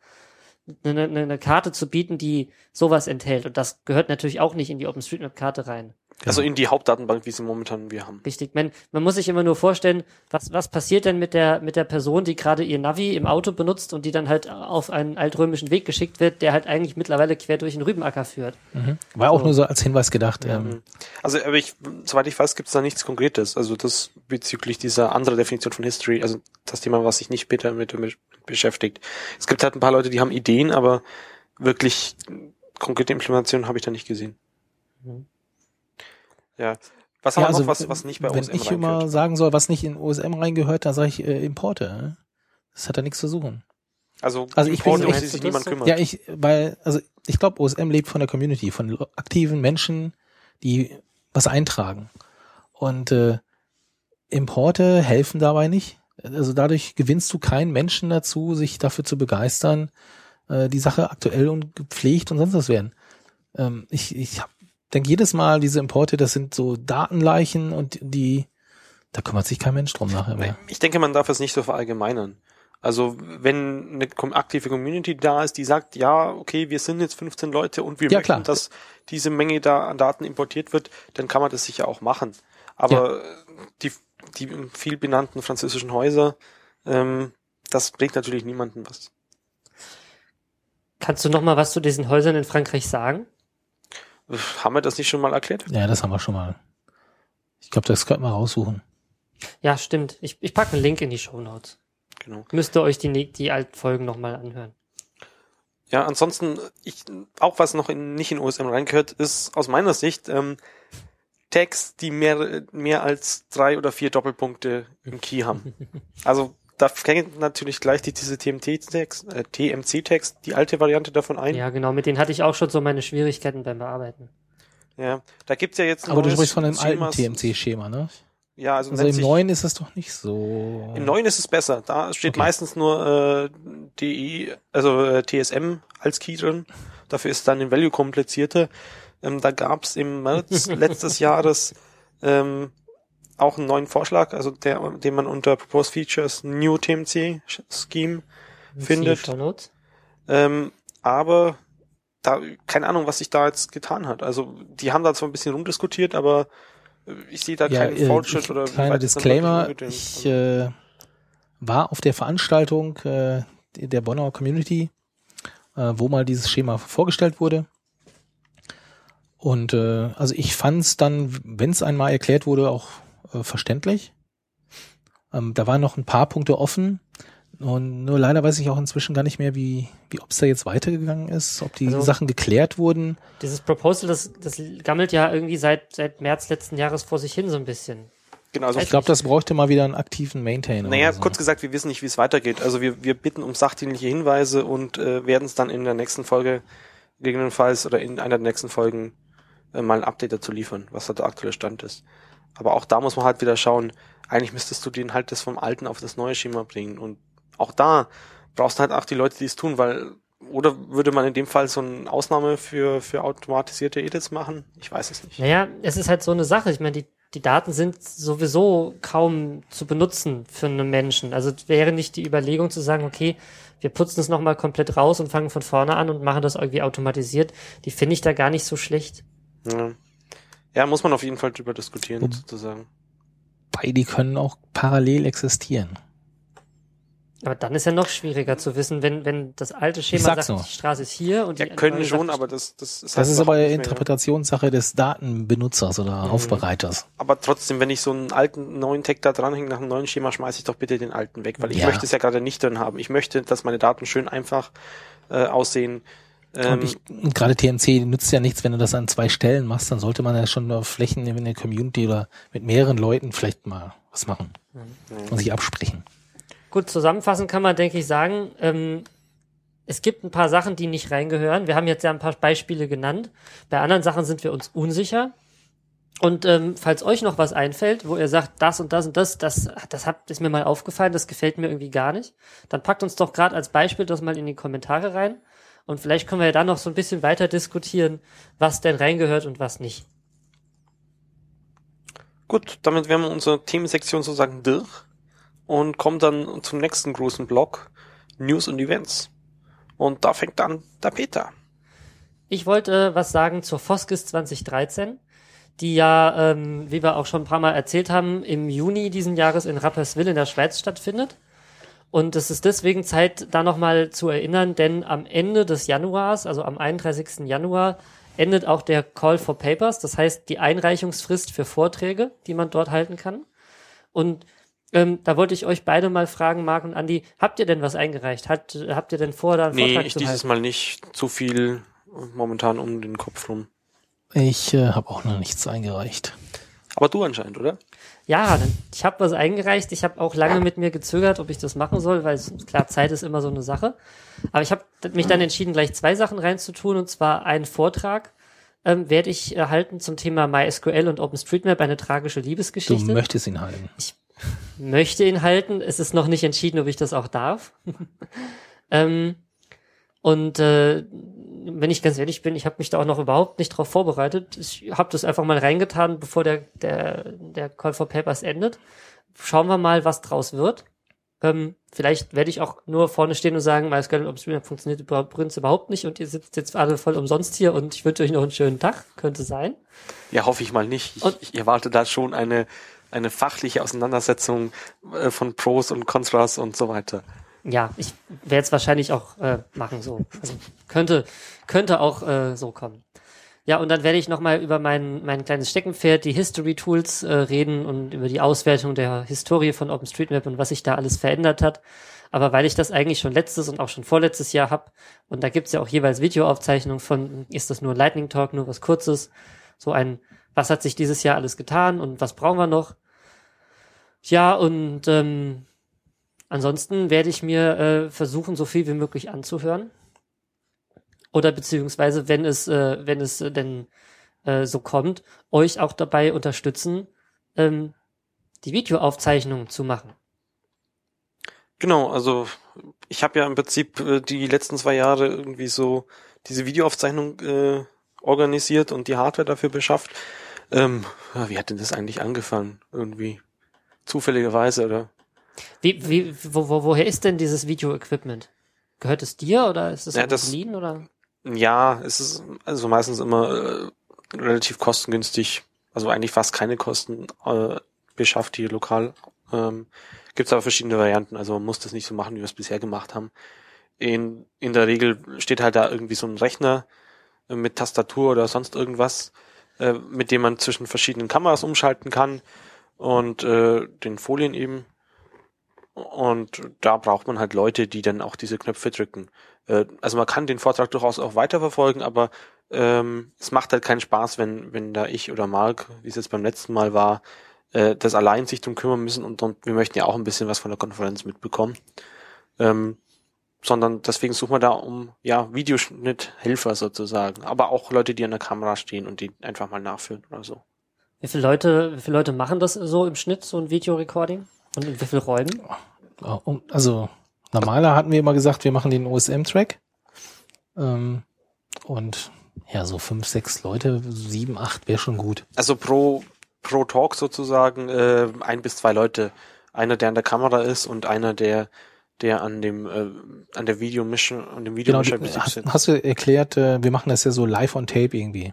Eine, eine, eine Karte zu bieten, die sowas enthält. Und das gehört natürlich auch nicht in die OpenStreetMap-Karte rein. Also in die Hauptdatenbank, wie sie momentan wir haben. Richtig. Man, man muss sich immer nur vorstellen, was, was passiert denn mit der, mit der Person, die gerade ihr Navi im Auto benutzt und die dann halt auf einen altrömischen Weg geschickt wird, der halt eigentlich mittlerweile quer durch den Rübenacker führt. mhm. war auch So. nur so als Hinweis gedacht. Ähm, Also, aber ich, soweit ich weiß, gibt es da nichts Konkretes. Also das bezüglich dieser anderen Definition von History, also das Thema, was sich nicht später mit, mit beschäftigt. Es gibt halt ein paar Leute, die haben Ideen, aber wirklich konkrete Implementationen habe ich da nicht gesehen. Mhm. Ja. Was haben ja, wir also, noch, was, was nicht bei wenn OSM ich immer sagen soll, was nicht in OSM reingehört, dann sage ich äh, Importe. Das hat da nichts zu suchen. Also, Also ich Importe, bin die sich niemand kümmert. Ja, ich, weil, also ich glaube, OSM lebt von der Community, von aktiven Menschen, die was eintragen. Und äh, Importe helfen dabei nicht. Also dadurch gewinnst du keinen Menschen dazu, sich dafür zu begeistern, äh, die Sache aktuell und gepflegt und sonst was werden. Ähm, ich ich hab, denke jedes Mal, diese Importe, das sind so Datenleichen und die, da kümmert sich kein Mensch drum nachher mehr. Ich denke, man darf es nicht so verallgemeinern. Also, wenn eine aktive Community da ist, die sagt, ja, okay, wir sind jetzt 15 Leute und wir Ja, möchten, klar. dass diese Menge da an Daten importiert wird, dann kann man das sicher auch machen. Aber die, die viel benannten französischen Häuser, ähm, das bringt natürlich niemandem was. Kannst du noch mal was zu diesen Häusern in Frankreich sagen? Haben wir das nicht schon mal erklärt? Ja, das haben wir schon mal. Ich glaube, das könnten wir raussuchen. Ja, stimmt. Ich, ich packe einen Link in die Show Notes. Genau. Müsst ihr euch die, die alten Folgen noch mal anhören. Ja, ansonsten, ich, auch was noch in, nicht in OSM reingehört, ist aus meiner Sicht ähm, Tags, die mehr, mehr als drei oder vier Doppelpunkte im Key haben. Also da fängt natürlich gleich die, diese TMT-Tags, äh, TMC-Tags, die alte Variante davon ein. Ja, Ja, genau. Mit denen hatte ich auch schon so meine Schwierigkeiten beim Bearbeiten. da gibt's ja jetzt Aber du sprichst von einem alten Schemas. TMC-Schema, ne? Ja, also, Also im neuen ist es doch nicht so. Im neuen ist es besser. Da steht Okay. meistens nur äh, DI, also äh, TSM als Key drin. Dafür ist dann den Value komplizierter. Ähm, da gab's im März letztes Jahres ähm, auch einen neuen Vorschlag, also der, den man unter Proposed Features New TMC Scheme findet. Ähm, aber da keine Ahnung, was sich da jetzt getan hat. Also die haben da zwar ein bisschen rumdiskutiert, aber ich sehe da keinen äh, Fortschritt oder kleiner Disclaimer, ich äh, war auf der Veranstaltung äh, der Bonner Community, äh, wo mal dieses Schema vorgestellt wurde. Und äh, also ich fand es dann, wenn es einmal erklärt wurde, auch äh, verständlich. Ähm, da waren noch ein paar Punkte offen. Und nur leider weiß ich auch inzwischen gar nicht mehr, wie, wie ob es da jetzt weitergegangen ist, ob die Also- Sachen geklärt wurden. Dieses Proposal, das, das gammelt ja irgendwie seit, seit März letzten Jahres vor sich hin so ein bisschen. genau, also Ich glaube, das bräuchte mal wieder einen aktiven Maintainer. Naja, so. kurz gesagt, wir wissen nicht, wie es weitergeht. Also wir, wir bitten um sachdienliche Hinweise und äh, werden es dann in der nächsten Folge gegebenenfalls oder in einer der nächsten Folgen äh, mal ein Update dazu liefern, was da der aktuelle Stand ist. Aber auch da muss man halt wieder schauen, eigentlich müsstest du den halt das vom alten auf das neue Schema bringen. Und auch da brauchst du halt auch die Leute, die es tun, weil oder würde man in dem Fall so eine Ausnahme für, für automatisierte Edits machen? Ich weiß es nicht. Naja, es ist halt so eine Sache. Ich meine, die, die Daten sind sowieso kaum zu benutzen für einen Menschen. Also wäre nicht die Überlegung zu sagen, okay, wir putzen es nochmal komplett raus und fangen von vorne an und machen das irgendwie automatisiert. Die finde ich da gar nicht so schlecht. Ja. Ja, muss man auf jeden Fall drüber diskutieren, mhm. sozusagen. Weil die können auch parallel existieren. Aber dann ist ja noch schwieriger zu wissen, wenn, wenn das alte Schema sagt, nur. die Straße ist hier und ja, die können schon, aber das, das ist Das halt ist aber Interpretationssache des Datenbenutzers oder mhm. Aufbereiters. Aber trotzdem, wenn ich so einen alten, neuen Tag da dranhänge nach einem neuen Schema, schmeiße ich doch bitte den alten weg, weil ich ja. möchte es ja gerade nicht drin haben. Ich möchte, dass meine Daten schön einfach äh, aussehen. Ähm, ich, gerade TNC nützt ja nichts, wenn du das an zwei Stellen machst, dann sollte man ja schon auf Flächen in der Community oder mit mehreren Leuten vielleicht mal was machen mhm. und sich absprechen. Gut, zusammenfassend kann man, denke ich, sagen, ähm, es gibt ein paar Sachen, die nicht reingehören. Wir haben jetzt ja ein paar Beispiele genannt. Bei anderen Sachen sind wir uns unsicher. Und ähm, falls euch noch was einfällt, wo ihr sagt, das und das und das, das, das hat, ist mir mal aufgefallen, das gefällt mir irgendwie gar nicht, dann packt uns doch gerade als Beispiel das mal in die Kommentare rein. Und vielleicht können wir ja dann noch so ein bisschen weiter diskutieren, was denn reingehört und was nicht. Gut, damit wären wir unsere Themensektion sozusagen durch und kommt dann zum nächsten großen Block, News und Events. Und da fängt dann der Peter. Ich wollte was sagen zur Foskis 2013, die ja, ähm, wie wir auch schon ein paar Mal erzählt haben, im Juni diesen Jahres in Rapperswil in der Schweiz stattfindet. Und es ist deswegen Zeit, da nochmal zu erinnern, denn am Ende des Januars, also am 31. Januar, endet auch der Call for Papers, das heißt die Einreichungsfrist für Vorträge, die man dort halten kann. Und ähm, da wollte ich euch beide mal fragen, Marc und Andi, habt ihr denn was eingereicht? Hat, habt ihr denn vor, da einen nee, Vortrag ich zu dieses halten? Mal nicht. Zu viel momentan um den Kopf rum. Ich äh, habe auch noch nichts eingereicht. Aber du anscheinend, oder? Ja, ich habe was eingereicht. Ich habe auch lange mit mir gezögert, ob ich das machen soll, weil klar, Zeit ist immer so eine Sache. Aber ich habe mich dann entschieden, gleich zwei Sachen reinzutun, und zwar einen Vortrag ähm, werde ich erhalten zum Thema MySQL und OpenStreetMap, eine tragische Liebesgeschichte. Du möchtest ihn halten. Ich möchte ihn halten. Es ist noch nicht entschieden, ob ich das auch darf. ähm, und äh, wenn ich ganz ehrlich bin, ich habe mich da auch noch überhaupt nicht drauf vorbereitet. Ich habe das einfach mal reingetan, bevor der, der, der Call for Papers endet. Schauen wir mal, was draus wird. Ähm, vielleicht werde ich auch nur vorne stehen und sagen, MySQL und Streamer funktioniert übrigens überhaupt nicht und ihr sitzt jetzt alle voll umsonst hier und ich wünsche euch noch einen schönen Tag. Könnte sein. Ja, hoffe ich mal nicht. Ich, ich erwarte da schon eine eine fachliche Auseinandersetzung äh, von Pros und Contras und so weiter. Ja, ich werde es wahrscheinlich auch äh, machen so. Also könnte könnte auch äh, so kommen. Ja, und dann werde ich nochmal über mein, mein kleines Steckenpferd, die History Tools, äh, reden und über die Auswertung der Historie von OpenStreetMap und was sich da alles verändert hat. Aber weil ich das eigentlich schon letztes und auch schon vorletztes Jahr hab und da gibt's ja auch jeweils Videoaufzeichnungen von, ist das nur Lightning Talk, nur was Kurzes, so ein, was hat sich dieses Jahr alles getan und was brauchen wir noch, ja, und ähm, ansonsten werde ich mir äh, versuchen, so viel wie möglich anzuhören. Oder beziehungsweise, wenn es, äh, wenn es denn äh, so kommt, euch auch dabei unterstützen, ähm, die Videoaufzeichnung zu machen. Genau, also ich habe ja im Prinzip äh, die letzten zwei Jahre irgendwie so diese Videoaufzeichnung äh, organisiert und die Hardware dafür beschafft. Ähm, wie hat denn das eigentlich angefangen? Irgendwie Zufälligerweise, oder? Wie, wie, wo, wo, woher ist denn dieses Video-Equipment? Gehört es dir oder ist es ja, das, Berlin oder? Ja, es ist also meistens immer äh, relativ kostengünstig, also eigentlich fast keine Kosten äh, beschafft hier lokal. Ähm, Gibt aber verschiedene Varianten, also man muss das nicht so machen, wie wir es bisher gemacht haben. In, in der Regel steht halt da irgendwie so ein Rechner äh, mit Tastatur oder sonst irgendwas, äh, mit dem man zwischen verschiedenen Kameras umschalten kann und äh, den Folien eben. Und da braucht man halt Leute, die dann auch diese Knöpfe drücken. Äh, also man kann den Vortrag durchaus auch weiterverfolgen, aber ähm, es macht halt keinen Spaß, wenn, wenn da ich oder Mark, wie es jetzt beim letzten Mal war, äh, das allein sich drum kümmern müssen und, und wir möchten ja auch ein bisschen was von der Konferenz mitbekommen. Ähm, sondern deswegen suchen wir da um ja Videoschnitthelfer sozusagen, aber auch Leute, die an der Kamera stehen und die einfach mal nachführen oder so. Wie viele Leute, wie viele Leute machen das so im Schnitt, so ein Videorecording? Und in wie vielen Räumen? Also normaler hatten wir immer gesagt, wir machen den OSM-Track. Ähm, und ja, so fünf, sechs Leute, sieben, acht wäre schon gut. Also pro pro Talk sozusagen äh, ein bis zwei Leute. Einer, der an der Kamera ist und einer, der der an dem äh, an der Videomission an dem Genau, Videomischer die, hast, hast du erklärt, äh, wir machen das ja so live on tape irgendwie.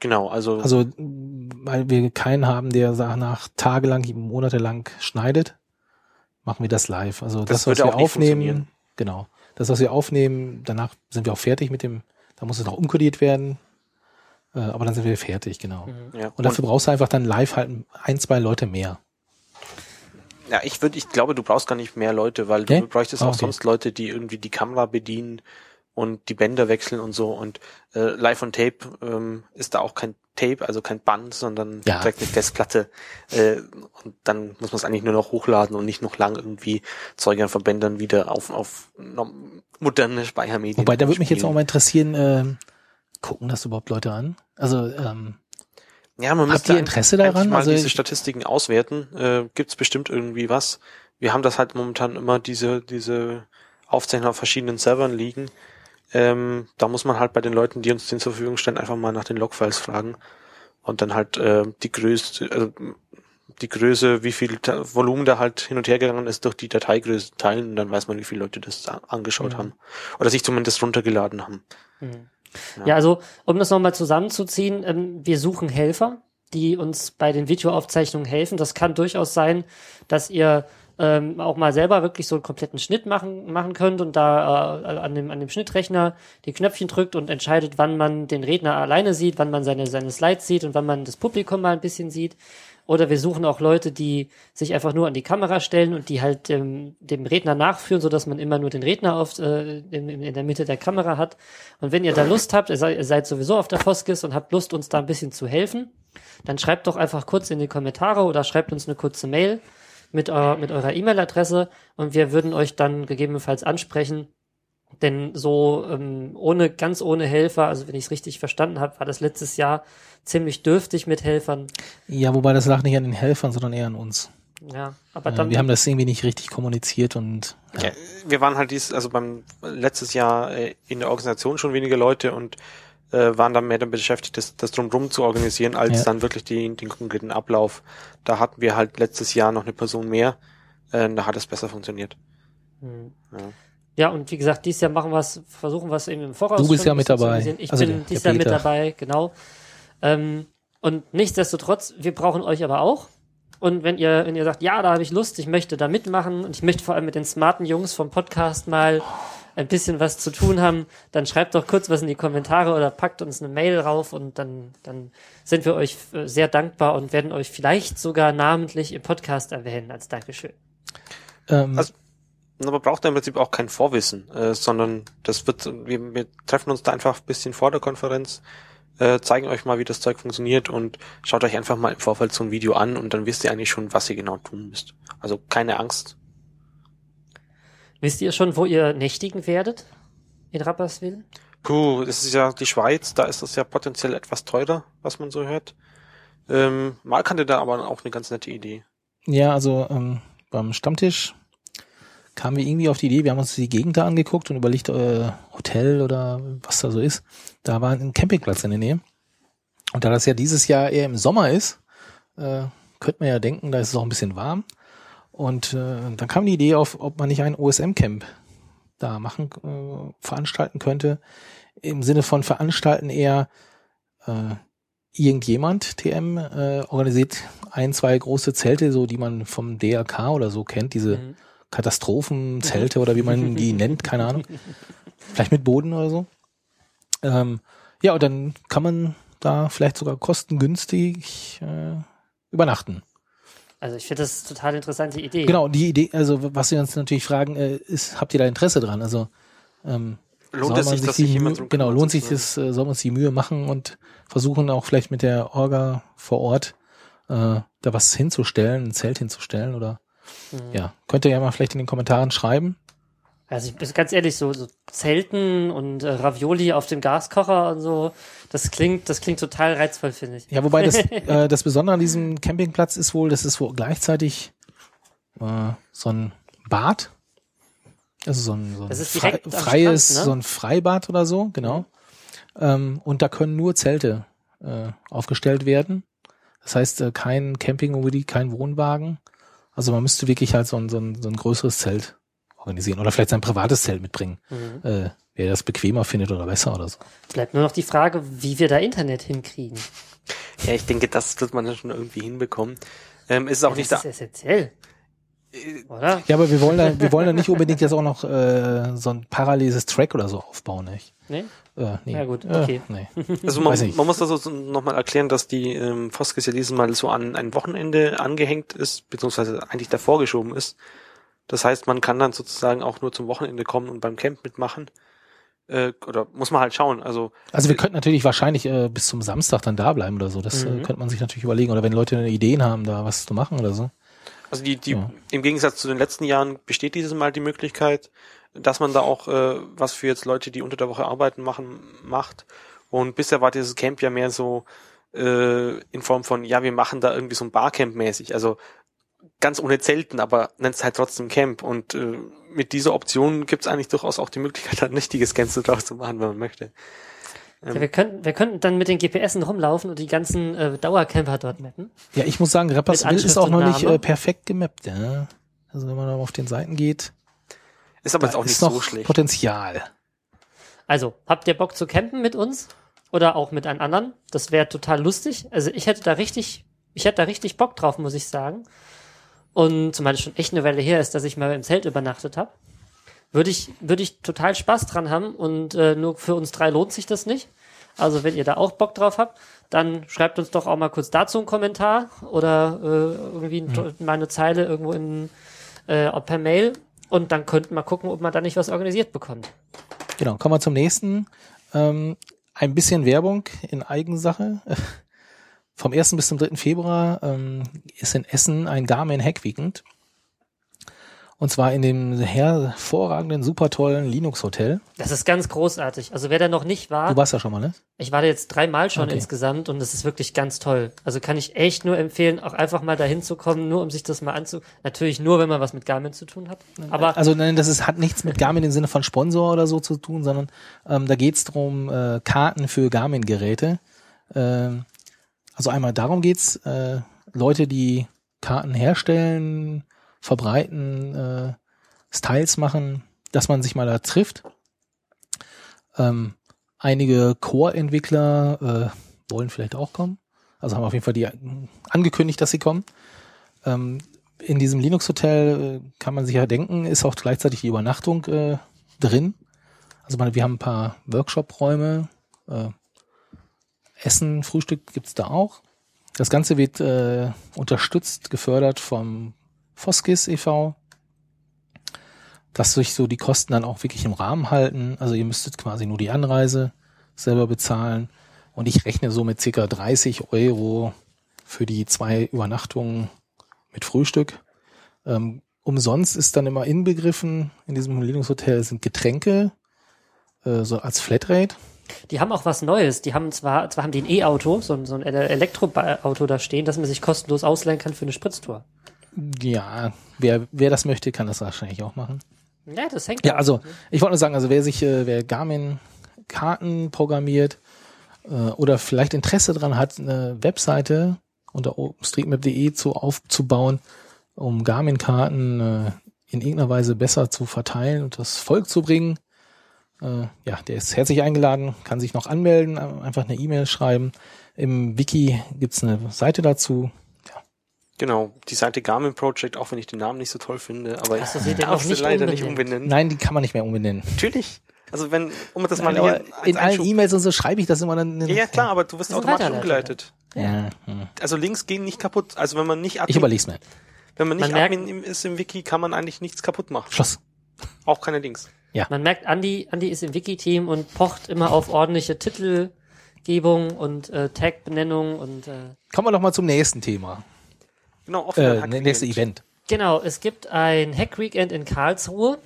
Genau, also Also, weil wir keinen haben, der nach tagelang, monatelang schneidet, machen wir das live. Also das, Das was wir auch nicht aufnehmen, funktionieren. genau. Das, was wir aufnehmen, danach sind wir auch fertig mit dem, da muss es noch umkodiert werden. Äh, aber dann sind wir fertig, genau. Mhm. ja. Und dafür brauchst du einfach dann live halt ein, zwei Leute mehr. Ja, ich würde, ich glaube, du brauchst gar nicht mehr Leute, weil du Nee? bräuchtest Ah, auch okay. sonst Leute, die irgendwie die Kamera bedienen und die Bänder wechseln und so. Und äh, Live on Tape ähm, ist da auch kein Tape, also kein Band, sondern Ja. direkt eine Festplatte. Äh, und dann muss man es eigentlich nur noch hochladen und nicht noch lang irgendwie Zeuge an Verbändern wieder auf, auf moderne Speichermedien. Wobei, da würde mich jetzt auch mal interessieren, ähm, gucken das überhaupt Leute an? Also, ähm, Ja, man Habt müsste ihr Interesse daran? mal Also diese Statistiken auswerten. Äh, Gibt es bestimmt irgendwie was? Wir haben das halt momentan immer diese diese Aufzeichnungen auf verschiedenen Servern liegen. Ähm, da muss man halt bei den Leuten, die uns den zur Verfügung stellen, einfach mal nach den Logfiles fragen und dann halt äh, die Größe, also die Größe, wie viel Volumen da halt hin und her gegangen ist, durch die Dateigröße teilen und dann weiß man, wie viele Leute das angeschaut Mhm. haben oder sich zumindest runtergeladen haben. Mhm. Ja. Ja, also um das nochmal zusammenzuziehen, ähm, wir suchen Helfer, die uns bei den Videoaufzeichnungen helfen. Das kann durchaus sein, dass ihr ähm, auch mal selber wirklich so einen kompletten Schnitt machen, machen könnt und da äh, an, dem, an dem Schnittrechner die Knöpfchen drückt und entscheidet, wann man den Redner alleine sieht, wann man seine, seine Slides sieht und wann man das Publikum mal ein bisschen sieht. Oder wir suchen auch Leute, die sich einfach nur an die Kamera stellen und die halt ähm, dem Redner nachführen, so dass man immer nur den Redner auf, äh, in, in der Mitte der Kamera hat. Und wenn ihr da Lust habt, ihr seid, sowieso auf der Foskis und habt Lust, uns da ein bisschen zu helfen, dann schreibt doch einfach kurz in die Kommentare oder schreibt uns eine kurze Mail mit, eu mit eurer E-Mail-Adresse und wir würden euch dann gegebenenfalls ansprechen. Denn so ähm, ohne, ganz ohne Helfer, also wenn ich es richtig verstanden habe, war das letztes Jahr ziemlich dürftig mit Helfern. ja, wobei das lag nicht an den Helfern, sondern eher an uns. Ja, aber Äh, dann, wir haben das irgendwie nicht richtig kommuniziert und Ja, wir waren halt dies, also beim letztes Jahr äh, in der Organisation schon weniger Leute und äh, waren dann mehr damit beschäftigt, das, das drumherum zu organisieren, als Ja. dann wirklich die, den konkreten Ablauf. Da hatten wir halt letztes Jahr noch eine Person mehr, äh, da hat es besser funktioniert. Hm. Ja. Ja, und wie gesagt, dieses Jahr machen wir es, versuchen wir es eben im Voraus. Du bist ja mit dabei. Ich Also bin der- dieses der Jahr mit dabei, genau. Ähm, und nichtsdestotrotz, wir brauchen euch aber auch. Und wenn ihr, wenn ihr sagt, ja, da habe ich Lust, ich möchte da mitmachen und ich möchte vor allem mit den smarten Jungs vom Podcast mal ein bisschen was zu tun haben, dann schreibt doch kurz was in die Kommentare oder packt uns eine Mail rauf und dann, dann sind wir euch äh, sehr dankbar und werden euch vielleicht sogar namentlich im Podcast erwähnen als Dankeschön. ähm, Also- Aber braucht im Prinzip auch kein Vorwissen, äh, sondern das wird, wir, wir treffen uns da einfach ein bisschen vor der Konferenz, äh, zeigen euch mal, wie das Zeug funktioniert und schaut euch einfach mal im Vorfeld so ein Video an und dann wisst ihr eigentlich schon, was ihr genau tun müsst. Also keine Angst. Wisst ihr schon, wo ihr nächtigen werdet? In Rapperswil? Puh, das ist ja die Schweiz, da ist das ja potenziell etwas teurer, was man so hört. Ähm, mal kannte da aber auch eine ganz nette Idee. Ja, also ähm, beim Stammtisch kamen wir irgendwie auf die Idee, wir haben uns die Gegend da angeguckt und überlegt, äh, Hotel oder was da so ist. Da war ein Campingplatz in der Nähe. Und da das ja dieses Jahr eher im Sommer ist, äh, könnte man ja denken, da ist es auch ein bisschen warm. Und äh, dann kam die Idee auf, ob man nicht ein OSM-Camp da machen, äh, veranstalten könnte. Im Sinne von veranstalten eher äh, irgendjemand, TM, äh, organisiert ein, zwei große Zelte, so die man vom DRK oder so kennt, diese Mhm. Katastrophenzelte oder wie man die nennt, keine Ahnung. Vielleicht mit Boden oder so. Ähm, ja, und dann kann man da vielleicht sogar kostengünstig äh, übernachten. Also ich finde das total interessante Idee. Genau, die Idee, also was wir uns natürlich fragen, äh, ist, habt ihr da Interesse dran? Also ähm, Lohnt soll es man sich, dass die sich jemand drum genau, lohnt sich das, äh, sollen wir uns die Mühe machen und versuchen auch vielleicht mit der Orga vor Ort äh, da was hinzustellen, ein Zelt hinzustellen oder Mhm. ja, könnt ihr ja mal vielleicht in den Kommentaren schreiben. Also ich bin ganz ehrlich, so, so Zelten und äh, Ravioli auf dem Gaskocher und so, das klingt, das klingt total reizvoll, finde ich. Ja, wobei das, äh, das Besondere an diesem Campingplatz ist wohl, das ist wohl gleichzeitig äh, so ein Bad. Also so ein, so ein frei, freies, Strand, ne? so ein Freibad oder so, genau. Ähm, und da können nur Zelte äh, aufgestellt werden. Das heißt, äh, kein Campingmobil, kein Wohnwagen. Also man müsste wirklich halt so ein, so ein, so ein größeres Zelt organisieren oder vielleicht sein privates Zelt mitbringen, Mhm. äh, wer das bequemer findet oder besser oder so. Bleibt nur noch die Frage, wie wir da Internet hinkriegen. Ja, ich denke, das wird man dann schon irgendwie hinbekommen. Ähm, ist es auch nicht das da. ist essentiell. Oder? Ja, aber wir wollen da, wir wollen da nicht unbedingt jetzt auch noch äh, so ein paralleles Track oder so aufbauen, nicht? Nee? Äh, nee. Ja, gut, okay. Äh, nee. Also man, man muss das so nochmal erklären, dass die ähm, Foskes ja dieses Mal so an ein Wochenende angehängt ist, beziehungsweise eigentlich davor geschoben ist. Das heißt, man kann dann sozusagen auch nur zum Wochenende kommen und beim Camp mitmachen. Äh, oder muss man halt schauen. Also Also wir könnten natürlich wahrscheinlich äh, bis zum Samstag dann da bleiben oder so. Das äh, Mhm. könnte man sich natürlich überlegen. Oder wenn Leute Ideen haben, da was zu machen oder so. Also die, die Ja. im Gegensatz zu den letzten Jahren besteht dieses Mal die Möglichkeit, dass man da auch äh, was für jetzt Leute, die unter der Woche arbeiten, machen, macht. Und bisher war dieses Camp ja mehr so äh, in Form von, ja, wir machen da irgendwie so ein Barcamp mäßig. Also ganz ohne Zelten, aber nennt es halt trotzdem Camp. Und äh, mit dieser Option gibt es eigentlich durchaus auch die Möglichkeit, ein richtiges Camp draus zu machen, wenn man möchte. Ja, wir könnten, wir könnten dann mit den GPSen rumlaufen und die ganzen äh, Dauercamper dort mappen. Ja, ich muss sagen, Rapperswil ist auch noch nicht äh, perfekt gemappt. Ja. Also wenn man da auf den Seiten geht, Ist aber da jetzt auch nicht ist noch so schlecht. Potenzial. Also, habt ihr Bock zu campen mit uns? Oder auch mit einem anderen? Das wäre total lustig. Also ich hätte da richtig, ich hätte da richtig Bock drauf, muss ich sagen. Und zumal es schon echt eine Weile her ist, dass ich mal im Zelt übernachtet habe. Würde ich, würde ich total Spaß dran haben und äh, nur für uns drei lohnt sich das nicht. Also wenn ihr da auch Bock drauf habt, dann schreibt uns doch auch mal kurz dazu einen Kommentar oder äh, irgendwie ein, mal eine Zeile irgendwo in, äh, per Mail und dann könnten wir gucken, ob man da nicht was organisiert bekommt. Genau, kommen wir zum nächsten. Ähm, ein bisschen Werbung in Eigensache. Vom 1. bis zum 3. Februar ähm, ist in Essen ein Garmin Hack Weekend. Und zwar in dem hervorragenden, super tollen Linux Hotel. Das ist ganz großartig. Also wer da noch nicht war, Du warst ja schon mal, ne? ich war da jetzt dreimal schon Okay. insgesamt und es ist wirklich ganz toll. Also kann ich echt nur empfehlen, auch einfach mal dahin zu kommen, nur um sich das mal anzu. Natürlich nur, wenn man was mit Garmin zu tun hat. Aber Also nein, das ist, hat nichts mit Garmin im Sinne von Sponsor oder so zu tun, sondern ähm, da geht's drum äh, Karten für Garmin-Geräte. Ähm, also einmal darum geht's, äh, Leute, die Karten herstellen, verbreiten, äh, Styles machen, dass man sich mal da trifft. Ähm, einige Core-Entwickler äh, wollen vielleicht auch kommen. Also haben auf jeden Fall die äh, angekündigt, dass sie kommen. Ähm, in diesem Linux-Hotel äh, kann man sich ja denken, ist auch gleichzeitig die Übernachtung äh, drin. Also man, wir haben ein paar Workshop-Räume, äh, Essen, Frühstück gibt's da auch. Das Ganze wird äh, unterstützt, gefördert vom Foskis e.V., dass sich so die Kosten dann auch wirklich im Rahmen halten. Also ihr müsstet quasi nur die Anreise selber bezahlen. Und ich rechne so mit circa 30 Euro für die zwei Übernachtungen mit Frühstück. Ähm, umsonst ist dann immer inbegriffen in diesem Linux-Hotel sind Getränke, äh, so als Flatrate. Die haben auch was Neues. Die haben zwar, zwar haben die ein E-Auto, so, ein- so ein Elektroauto da stehen, das man sich kostenlos ausleihen kann für eine Spritztour. Ja, wer, wer das möchte, kann das wahrscheinlich auch machen. Ja, das hängt Ja, also ich wollte nur sagen, also wer sich, äh, wer Garmin Karten programmiert äh, oder vielleicht Interesse dran hat, eine Webseite unter OpenStreetMap.de zu aufzubauen, um Garmin-Karten äh, in irgendeiner Weise besser zu verteilen und das Volk zu bringen. Äh, ja, der ist herzlich eingeladen, kann sich noch anmelden, einfach eine E-Mail schreiben. Im Wiki gibt's eine Seite dazu. Genau, die Seite Garmin Project, auch wenn ich den Namen nicht so toll finde, aber du ich darf sie nicht leider nicht umbenennen? umbenennen. Nein, die kann man nicht mehr umbenennen. Natürlich. Also wenn, um das Nein, mal in allen E-Mails und so schreibe ich das immer dann. Ja, ja, klar, aber du wirst Das ist automatisch umgeleitet. Ja, hm. Also Links gehen nicht kaputt. Also wenn man nicht Admin, Ich überleg's mir. wenn man nicht Man Admin ist im Wiki, kann man eigentlich nichts kaputt machen. Schluss. Auch keine Links. Man merkt, Andi, Andi ist im Wiki-Team und pocht immer auf ordentliche Titelgebung und äh, Tag-Benennung und äh, Kommen wir doch mal zum nächsten Thema. Genau, offener Äh, Hack nächste Weekend. Event. Genau, es gibt ein Hack Weekend in Karlsruhe.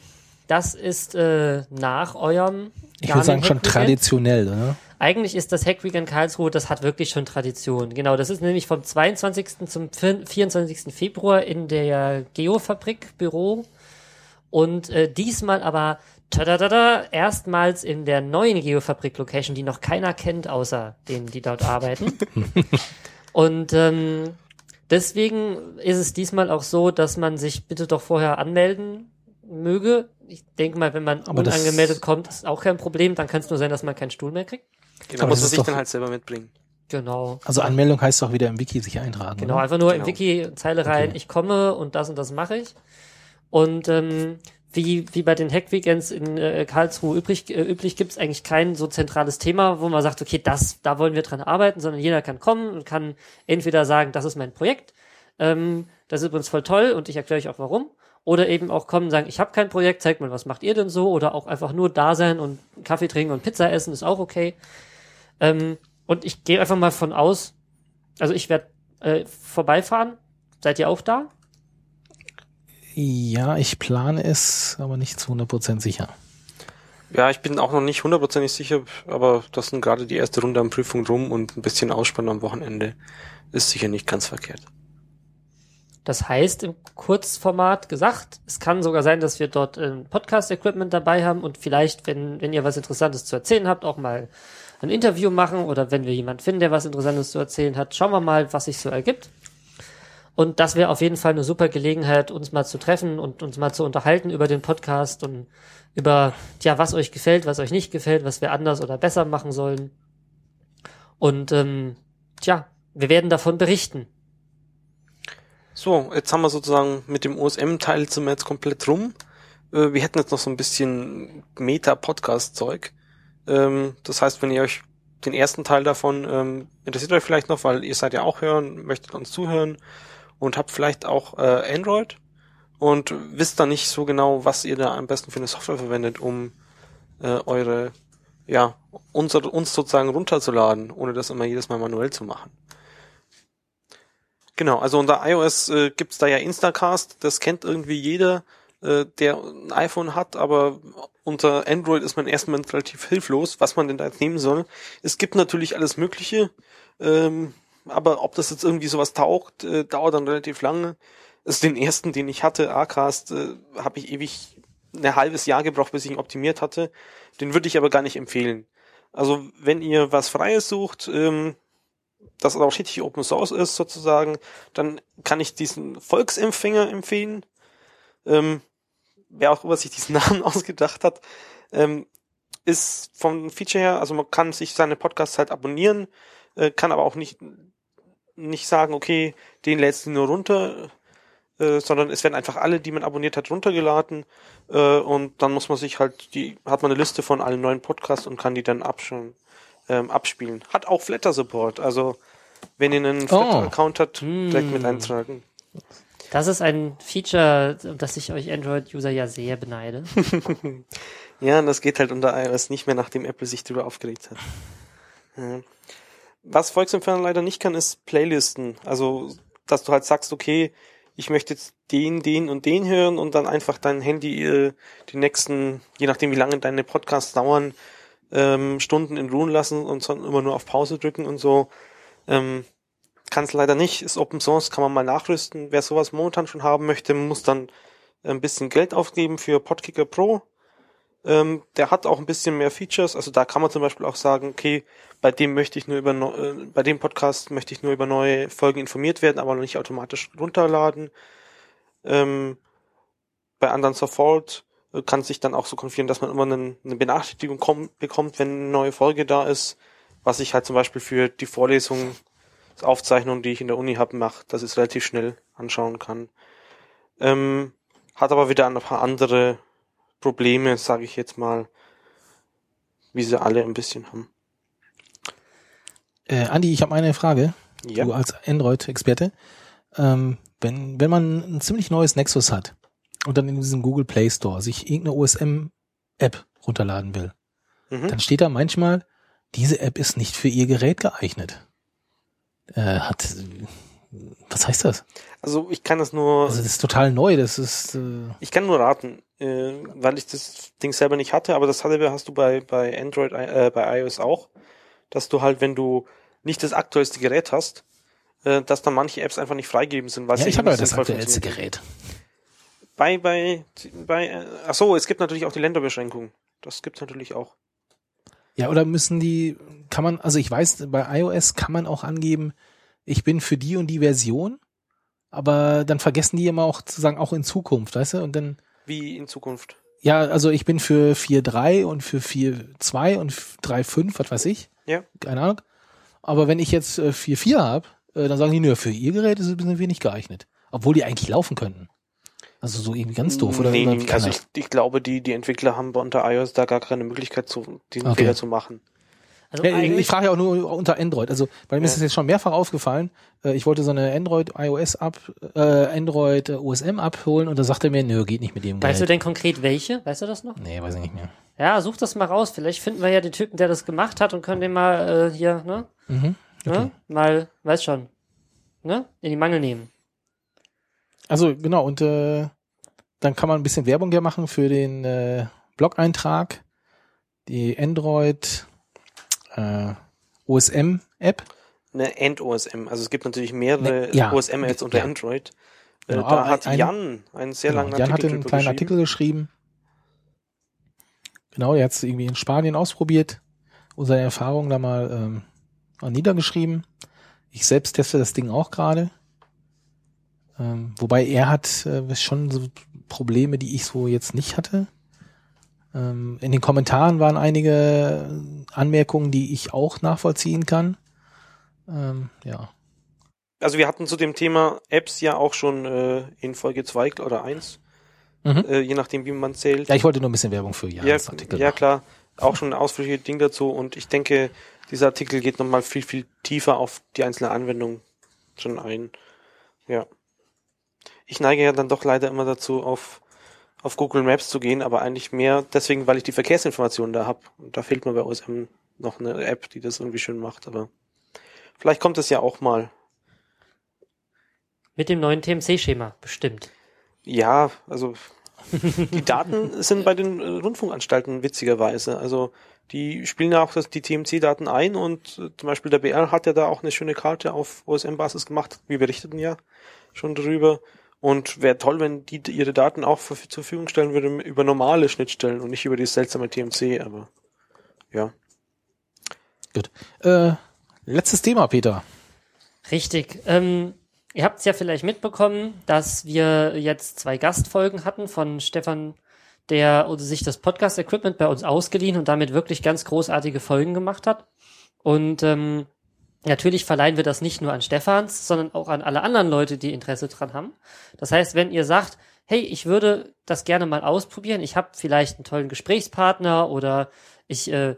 das ist äh, nach eurem Ich würde sagen schon traditionell, oder? Eigentlich ist das Hackweekend Karlsruhe, das hat wirklich schon Tradition. Genau, das ist nämlich vom 22. zum 24. Februar in der Geofabrik Büro und äh, diesmal aber tadadada, erstmals in der neuen Geofabrik Location, die noch keiner kennt, außer denen, die dort arbeiten. und ähm, deswegen ist es diesmal auch so, dass man sich bitte doch vorher anmelden möge. Ich denke mal, wenn man Aber das- unangemeldet kommt, ist auch kein Problem. Dann kann es nur sein, dass man keinen Stuhl mehr kriegt. Genau, Aber muss man sich doch- dann halt selber mitbringen. Genau. Also Anmeldung heißt doch wieder im Wiki sich eintragen. Genau, oder? einfach nur Genau. im Wiki Zeile rein, Okay. ich komme und das und das mache ich. Und ähm, wie, wie bei den Hack-Weekends in äh, Karlsruhe übrig, äh, üblich gibt es eigentlich kein so zentrales Thema, wo man sagt, okay, das, da wollen wir dran arbeiten, sondern jeder kann kommen und kann entweder sagen, das ist mein Projekt, ähm, das ist übrigens voll toll und ich erkläre euch auch warum. Oder eben auch kommen und sagen, ich habe kein Projekt, zeigt mal, was macht ihr denn so? Oder auch einfach nur da sein und Kaffee trinken und Pizza essen ist auch okay. Ähm, und ich gehe einfach mal von aus, also ich werde äh, vorbeifahren. Seid ihr auch da? Ja, ich plane es, aber nicht zu 100% sicher. Ja, ich bin auch noch nicht hundertprozentig sicher, aber das sind gerade die erste Runde an Prüfung rum und ein bisschen Ausspann am Wochenende ist sicher nicht ganz verkehrt. Das heißt, im Kurzformat gesagt, es kann sogar sein, dass wir dort ähm, Podcast-Equipment dabei haben und vielleicht, wenn, wenn ihr was Interessantes zu erzählen habt, auch mal ein Interview machen oder wenn wir jemanden finden, der was Interessantes zu erzählen hat, schauen wir mal, was sich so ergibt. Und das wäre auf jeden Fall eine super Gelegenheit, uns mal zu treffen und uns mal zu unterhalten über den Podcast und über, ja, was euch gefällt, was euch nicht gefällt, was wir anders oder besser machen sollen. Und ähm, tja, wir werden davon berichten. So, jetzt haben wir sozusagen mit dem OSM-Teil sind wir jetzt komplett rum. Äh, Wir hätten jetzt noch so ein bisschen Meta-Podcast-Zeug. Ähm, Das heißt, wenn ihr euch den ersten Teil davon ähm, interessiert euch vielleicht noch, weil ihr seid ja auch hören, möchtet uns zuhören und habt vielleicht auch äh, Android und wisst dann nicht so genau, was ihr da am besten für eine Software verwendet, um äh, eure, ja, unsere, uns sozusagen runterzuladen, ohne das immer jedes Mal manuell zu machen. Genau, also unter iOS äh, gibt's da ja Instacast, das kennt irgendwie jeder, äh, der ein iPhone hat, aber unter Android ist man erstmal relativ hilflos, was man denn da jetzt nehmen soll. Es gibt natürlich alles Mögliche, ähm, aber ob das jetzt irgendwie sowas taugt, äh, dauert dann relativ lange. Also den ersten, den ich hatte, Acast, äh, habe ich ewig ein halbes Jahr gebraucht, bis ich ihn optimiert hatte. Den würde ich aber gar nicht empfehlen. Also wenn ihr was Freies sucht, ähm, das auch richtig Open Source ist sozusagen, dann kann ich diesen Volksempfänger empfehlen. Ähm, wer auch immer sich diesen Namen ausgedacht hat, ähm, ist vom Feature her, also man kann sich seine Podcasts halt abonnieren, äh, kann aber auch nicht nicht sagen, okay, den lädst du nur runter, äh, sondern es werden einfach alle, die man abonniert hat, runtergeladen äh, und dann muss man sich halt die hat man eine Liste von allen neuen Podcasts und kann die dann abschen, ähm, abspielen. Hat auch Flatter Support, also wenn ihr einen Flatter-Account habt, direkt mit Hm. eintragen. Das ist ein Feature, das ich euch Android-User ja sehr beneide. Ja, und das geht halt unter iOS nicht mehr, nachdem Apple sich darüber aufgeregt hat. Ja. Was Volksempfänger leider nicht kann, ist Playlisten. Also, dass du halt sagst, okay, ich möchte jetzt den, den und den hören und dann einfach dein Handy äh, die nächsten, je nachdem wie lange deine Podcasts dauern, ähm, Stunden in Ruhe lassen und dann immer nur auf Pause drücken und so. Ähm, kann es leider nicht, ist Open Source, kann man mal nachrüsten. Wer sowas momentan schon haben möchte, muss dann ein bisschen Geld aufgeben für Podkicker Pro. Ähm, der hat auch ein bisschen mehr Features. Also da kann man zum Beispiel auch sagen, okay, bei dem möchte ich nur über äh, bei dem Podcast möchte ich nur über neue Folgen informiert werden, aber noch nicht automatisch runterladen. Ähm, bei anderen Sofort äh, kann sich dann auch so konfigurieren, dass man immer einen, eine Benachrichtigung komm, bekommt, wenn eine neue Folge da ist, was ich halt zum Beispiel für die Vorlesung, Aufzeichnung, die ich in der Uni habe, mache, dass ich es relativ schnell anschauen kann. Ähm, hat aber wieder ein paar andere Probleme, sage ich jetzt mal, wie sie alle ein bisschen haben. Äh, Andi, ich habe eine Frage. Ja. Du als Android-Experte. Ähm, wenn, wenn man ein ziemlich neues Nexus hat und dann in diesem Google Play Store sich irgendeine OSM-App runterladen will, Mhm. dann steht da manchmal, diese App ist nicht für Ihr Gerät geeignet. Äh, hat, Was heißt das? Also ich kann das nur, Also das ist total neu, das ist äh, ich kann nur raten, äh, weil ich das Ding selber nicht hatte, aber das hatte, hast du bei, bei Android, äh, bei iOS auch, dass du halt, wenn du nicht das aktuellste Gerät hast, äh, dass dann manche Apps einfach nicht freigegeben sind, weil Ja, sie ich habe ja das aktuellste. Gerät. Bei, bei, bei, äh, ach so, es gibt natürlich auch die Länderbeschränkung. Das gibt's natürlich auch. Ja, oder müssen die, kann man, also ich weiß, bei iOS kann man auch angeben, ich bin für die und die Version, aber dann vergessen die immer auch zu sagen, auch in Zukunft, weißt du? Und dann, Wie in Zukunft. ja, also ich bin für 4.3 und für 4.2 und 3.5, was weiß ich. Ja. Keine Ahnung. Aber wenn ich jetzt äh, 4.4 habe, äh, dann sagen die, nö, für ihr Gerät ist es ein bisschen wenig geeignet. Obwohl die eigentlich laufen könnten. Also so irgendwie ganz doof, oder? Nee, oder also ich, ich glaube, die, die Entwickler haben unter iOS da gar keine Möglichkeit, zu, diesen Okay. Fehler zu machen. Also Ja, ich frage ja auch nur unter Android. Also, weil mir ist Ja. das jetzt schon mehrfach aufgefallen. Äh, ich wollte so eine Android iOS ab, äh, Android äh, OSM abholen und da sagte er mir, nö, geht nicht mit dem weißt du Gerät. denn konkret welche? Weißt du das noch? Nee, weiß ich nicht mehr. Ja, such das mal raus. Vielleicht finden wir ja den Typen, der das gemacht hat und können den mal äh, hier, ne? Mhm. ne? Mal, weiß schon, ne? In die Mangel nehmen. Also genau, und äh, dann kann man ein bisschen Werbung ja machen für den äh, Blog-Eintrag, die Android äh, OSM-App. Eine End-OSM. Also es gibt natürlich mehrere Ne, ja. OSM-Ads unter Ja. Android. Äh, Genau, da hat ein- Jan einen sehr Genau, langen Jan Artikel einen drüber kleinen geschrieben. Artikel geschrieben. Genau, er hat es irgendwie in Spanien ausprobiert und seine Erfahrungen da mal ähm, niedergeschrieben. Ich selbst teste das Ding auch gerade. Ähm, wobei er hat äh, schon so Probleme, die ich so jetzt nicht hatte. Ähm, in den Kommentaren waren einige Anmerkungen, die ich auch nachvollziehen kann. Ähm, ja. Also wir hatten zu dem Thema Apps ja auch schon äh, in Folge 2 oder 1, Mhm. äh, je nachdem wie man zählt. Ja, ich wollte nur ein bisschen Werbung für ja, Jans Artikel ja machen. klar, auch schon ein ausführliches Ding dazu und ich denke, dieser Artikel geht nochmal viel, viel tiefer auf die einzelne Anwendung schon ein. Ja. Ich neige ja dann doch leider immer dazu, auf, auf Google Maps zu gehen, aber eigentlich mehr deswegen, weil ich die Verkehrsinformationen da habe. Und da fehlt mir bei OSM noch eine App, die das irgendwie schön macht, aber vielleicht kommt es ja auch mal. Mit dem neuen TMC-Schema, bestimmt. Ja, also die Daten sind bei den äh, Rundfunkanstalten witzigerweise. Also die spielen ja auch das, die TMC-Daten ein und äh, zum Beispiel der BR hat ja da auch eine schöne Karte auf OSM-Basis gemacht. Wir berichteten ja schon darüber. Und wäre toll, wenn die ihre Daten auch für, zur Verfügung stellen würden über normale Schnittstellen und nicht über die seltsame TMC, aber ja. Äh, letztes Thema, Peter. Richtig. Ähm, ihr habt es ja vielleicht mitbekommen, dass wir jetzt zwei Gastfolgen hatten von Stefan, der uns- sich das Podcast-Equipment bei uns ausgeliehen und damit wirklich ganz großartige Folgen gemacht hat. Und ähm, natürlich verleihen wir das nicht nur an Stefans, sondern auch an alle anderen Leute, die Interesse dran haben. Das heißt, wenn ihr sagt, hey, ich würde das gerne mal ausprobieren, ich habe vielleicht einen tollen Gesprächspartner oder ich äh,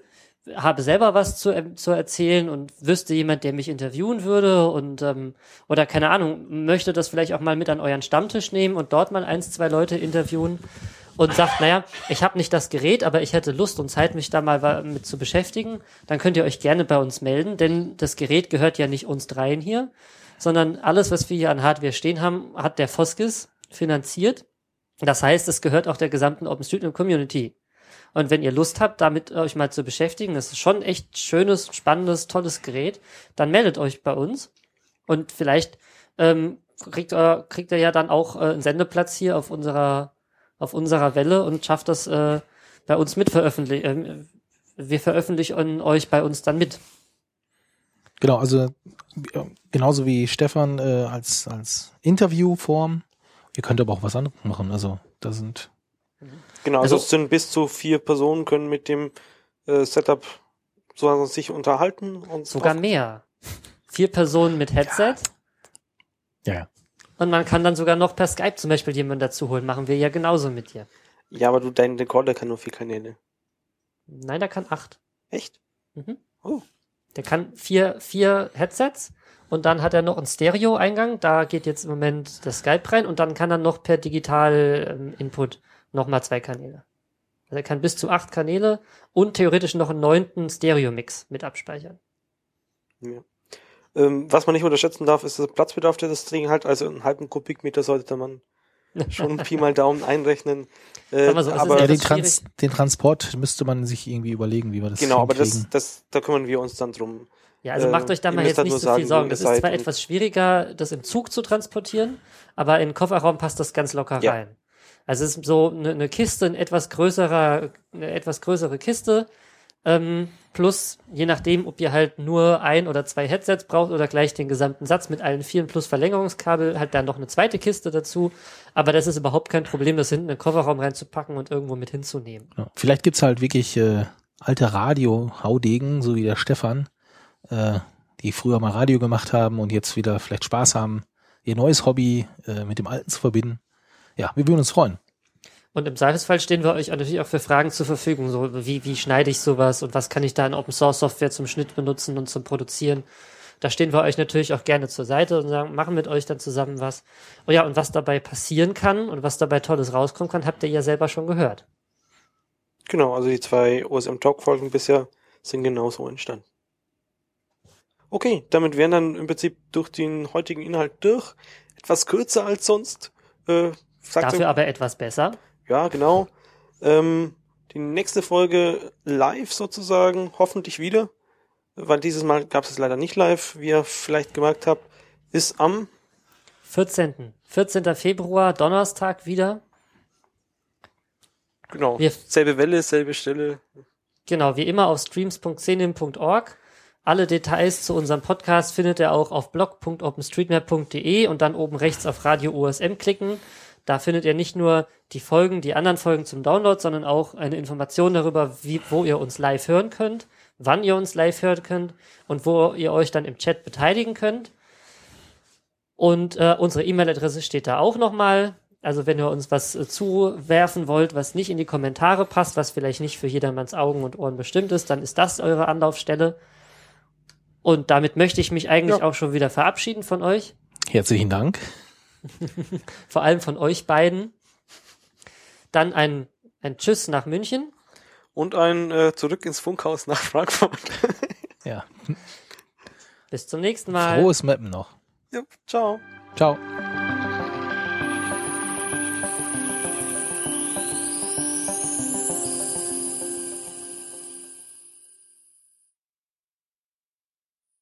habe selber was zu, ähm, zu erzählen und wüsste jemand, der mich interviewen würde und ähm, oder keine Ahnung, möchte das vielleicht auch mal mit an euren Stammtisch nehmen und dort mal eins, zwei Leute interviewen und sagt, naja, ich habe nicht das Gerät, aber ich hätte Lust und Zeit, mich da mal mit zu beschäftigen, dann könnt ihr euch gerne bei uns melden, denn das Gerät gehört ja nicht uns dreien hier, sondern alles, was wir hier an Hardware stehen haben, hat der Foskis finanziert. Das heißt, es gehört auch der gesamten OpenStreetMap Community. Und wenn ihr Lust habt, damit euch mal zu beschäftigen, das ist schon echt schönes, spannendes, tolles Gerät, dann meldet euch bei uns. Und vielleicht ähm, kriegt, ihr, kriegt ihr ja dann auch äh, einen Sendeplatz hier auf unserer, auf unserer Welle und schafft das äh, bei uns mit veröffentlichen. Ähm, wir veröffentlichen euch bei uns dann mit. Genau, also äh, genauso wie Stefan äh, als, als Interviewform. Ihr könnt aber auch was anderes machen. Also da sind Genau, also, Also- es sind bis zu vier Personen können mit dem äh, Setup so sich unterhalten und Sogar mehr. Vier Personen mit Headset. ja, ja. Und man kann dann sogar noch per Skype zum Beispiel jemanden dazu holen. Machen wir ja genauso mit dir. Ja, aber du, dein Recorder kann nur vier Kanäle. Nein, der kann acht. Echt? Mhm. Oh. Der kann vier, vier Headsets und dann hat er noch einen Stereo-Eingang. Da geht jetzt im Moment das Skype rein und dann kann er noch per Digital-Input nochmal zwei Kanäle. Also er kann bis zu acht Kanäle und theoretisch noch einen neunten Stereo-Mix mit abspeichern. Ja. Ähm, was man nicht unterschätzen darf, ist der Platzbedarf, der das Ding halt, also einen halben Kubikmeter sollte man schon Pi mal Daumen einrechnen. Äh, so, es aber Ja, den, Trans den Transport müsste man sich irgendwie überlegen, wie wir das genau, aber das, das, da kümmern wir uns dann drum. Ja, also macht euch da mal jetzt halt nicht so viel sagen, Sorgen. wo Das ihr ist zwar etwas schwieriger, das im Zug zu transportieren, aber in den Kofferraum passt das ganz locker Ja. rein. Also es ist so eine, eine Kiste, ein etwas größerer, eine etwas größere Kiste, ähm, plus je nachdem, ob ihr halt nur ein oder zwei Headsets braucht oder gleich den gesamten Satz mit allen vielen plus Verlängerungskabel, halt dann noch eine zweite Kiste dazu. Aber das ist überhaupt kein Problem, das hinten in den Kofferraum reinzupacken und irgendwo mit hinzunehmen. Ja. Vielleicht gibt's halt wirklich äh, alte Radio-Haudegen, so wie der Stefan, äh, die früher mal Radio gemacht haben und jetzt wieder vielleicht Spaß haben, ihr neues Hobby äh, mit dem alten zu verbinden. Ja, wir würden uns freuen. Und im Zweifelsfall stehen wir euch natürlich auch für Fragen zur Verfügung. So wie, wie schneide ich sowas und was kann ich da in Open Source Software zum Schnitt benutzen und zum Produzieren? Da stehen wir euch natürlich auch gerne zur Seite und sagen, machen mit euch dann zusammen was. Oh ja, und was dabei passieren kann und was dabei Tolles rauskommen kann, habt ihr ja selber schon gehört. Genau, also die zwei OSM Talk Folgen bisher sind genauso entstanden. Okay, damit wären dann im Prinzip durch den heutigen Inhalt durch. Etwas kürzer als sonst. Äh, Dafür aber etwas besser. Ja, genau. Ähm, die nächste Folge live sozusagen, hoffentlich wieder, weil dieses Mal gab es leider nicht live, wie ihr vielleicht gemerkt habt, ist am 14. 14. Februar, Donnerstag wieder. genau Wir- selbe Welle, selbe Stelle. Genau, wie immer auf streams.xenim.org. Alle Details zu unserem Podcast findet ihr auch auf blog.openstreetmap.de und dann oben rechts auf Radio USM klicken. Da findet ihr nicht nur die Folgen, die anderen Folgen zum Download, sondern auch eine Information darüber, wie, wo ihr uns live hören könnt, wann ihr uns live hören könnt und wo ihr euch dann im Chat beteiligen könnt. Und äh, unsere E-Mail-Adresse steht da auch nochmal. Also wenn ihr uns was äh, zuwerfen wollt, was nicht in die Kommentare passt, was vielleicht nicht für jedermanns Augen und Ohren bestimmt ist, dann ist das eure Anlaufstelle. Und damit möchte ich mich eigentlich Ja. auch schon wieder verabschieden von euch. Herzlichen Dank. Vor allem von euch beiden. Dann ein, ein Tschüss nach München. Und ein äh, Zurück ins Funkhaus nach Frankfurt. Ja. Bis zum nächsten Mal. Frohes Mappen noch. ja, ciao. Ciao.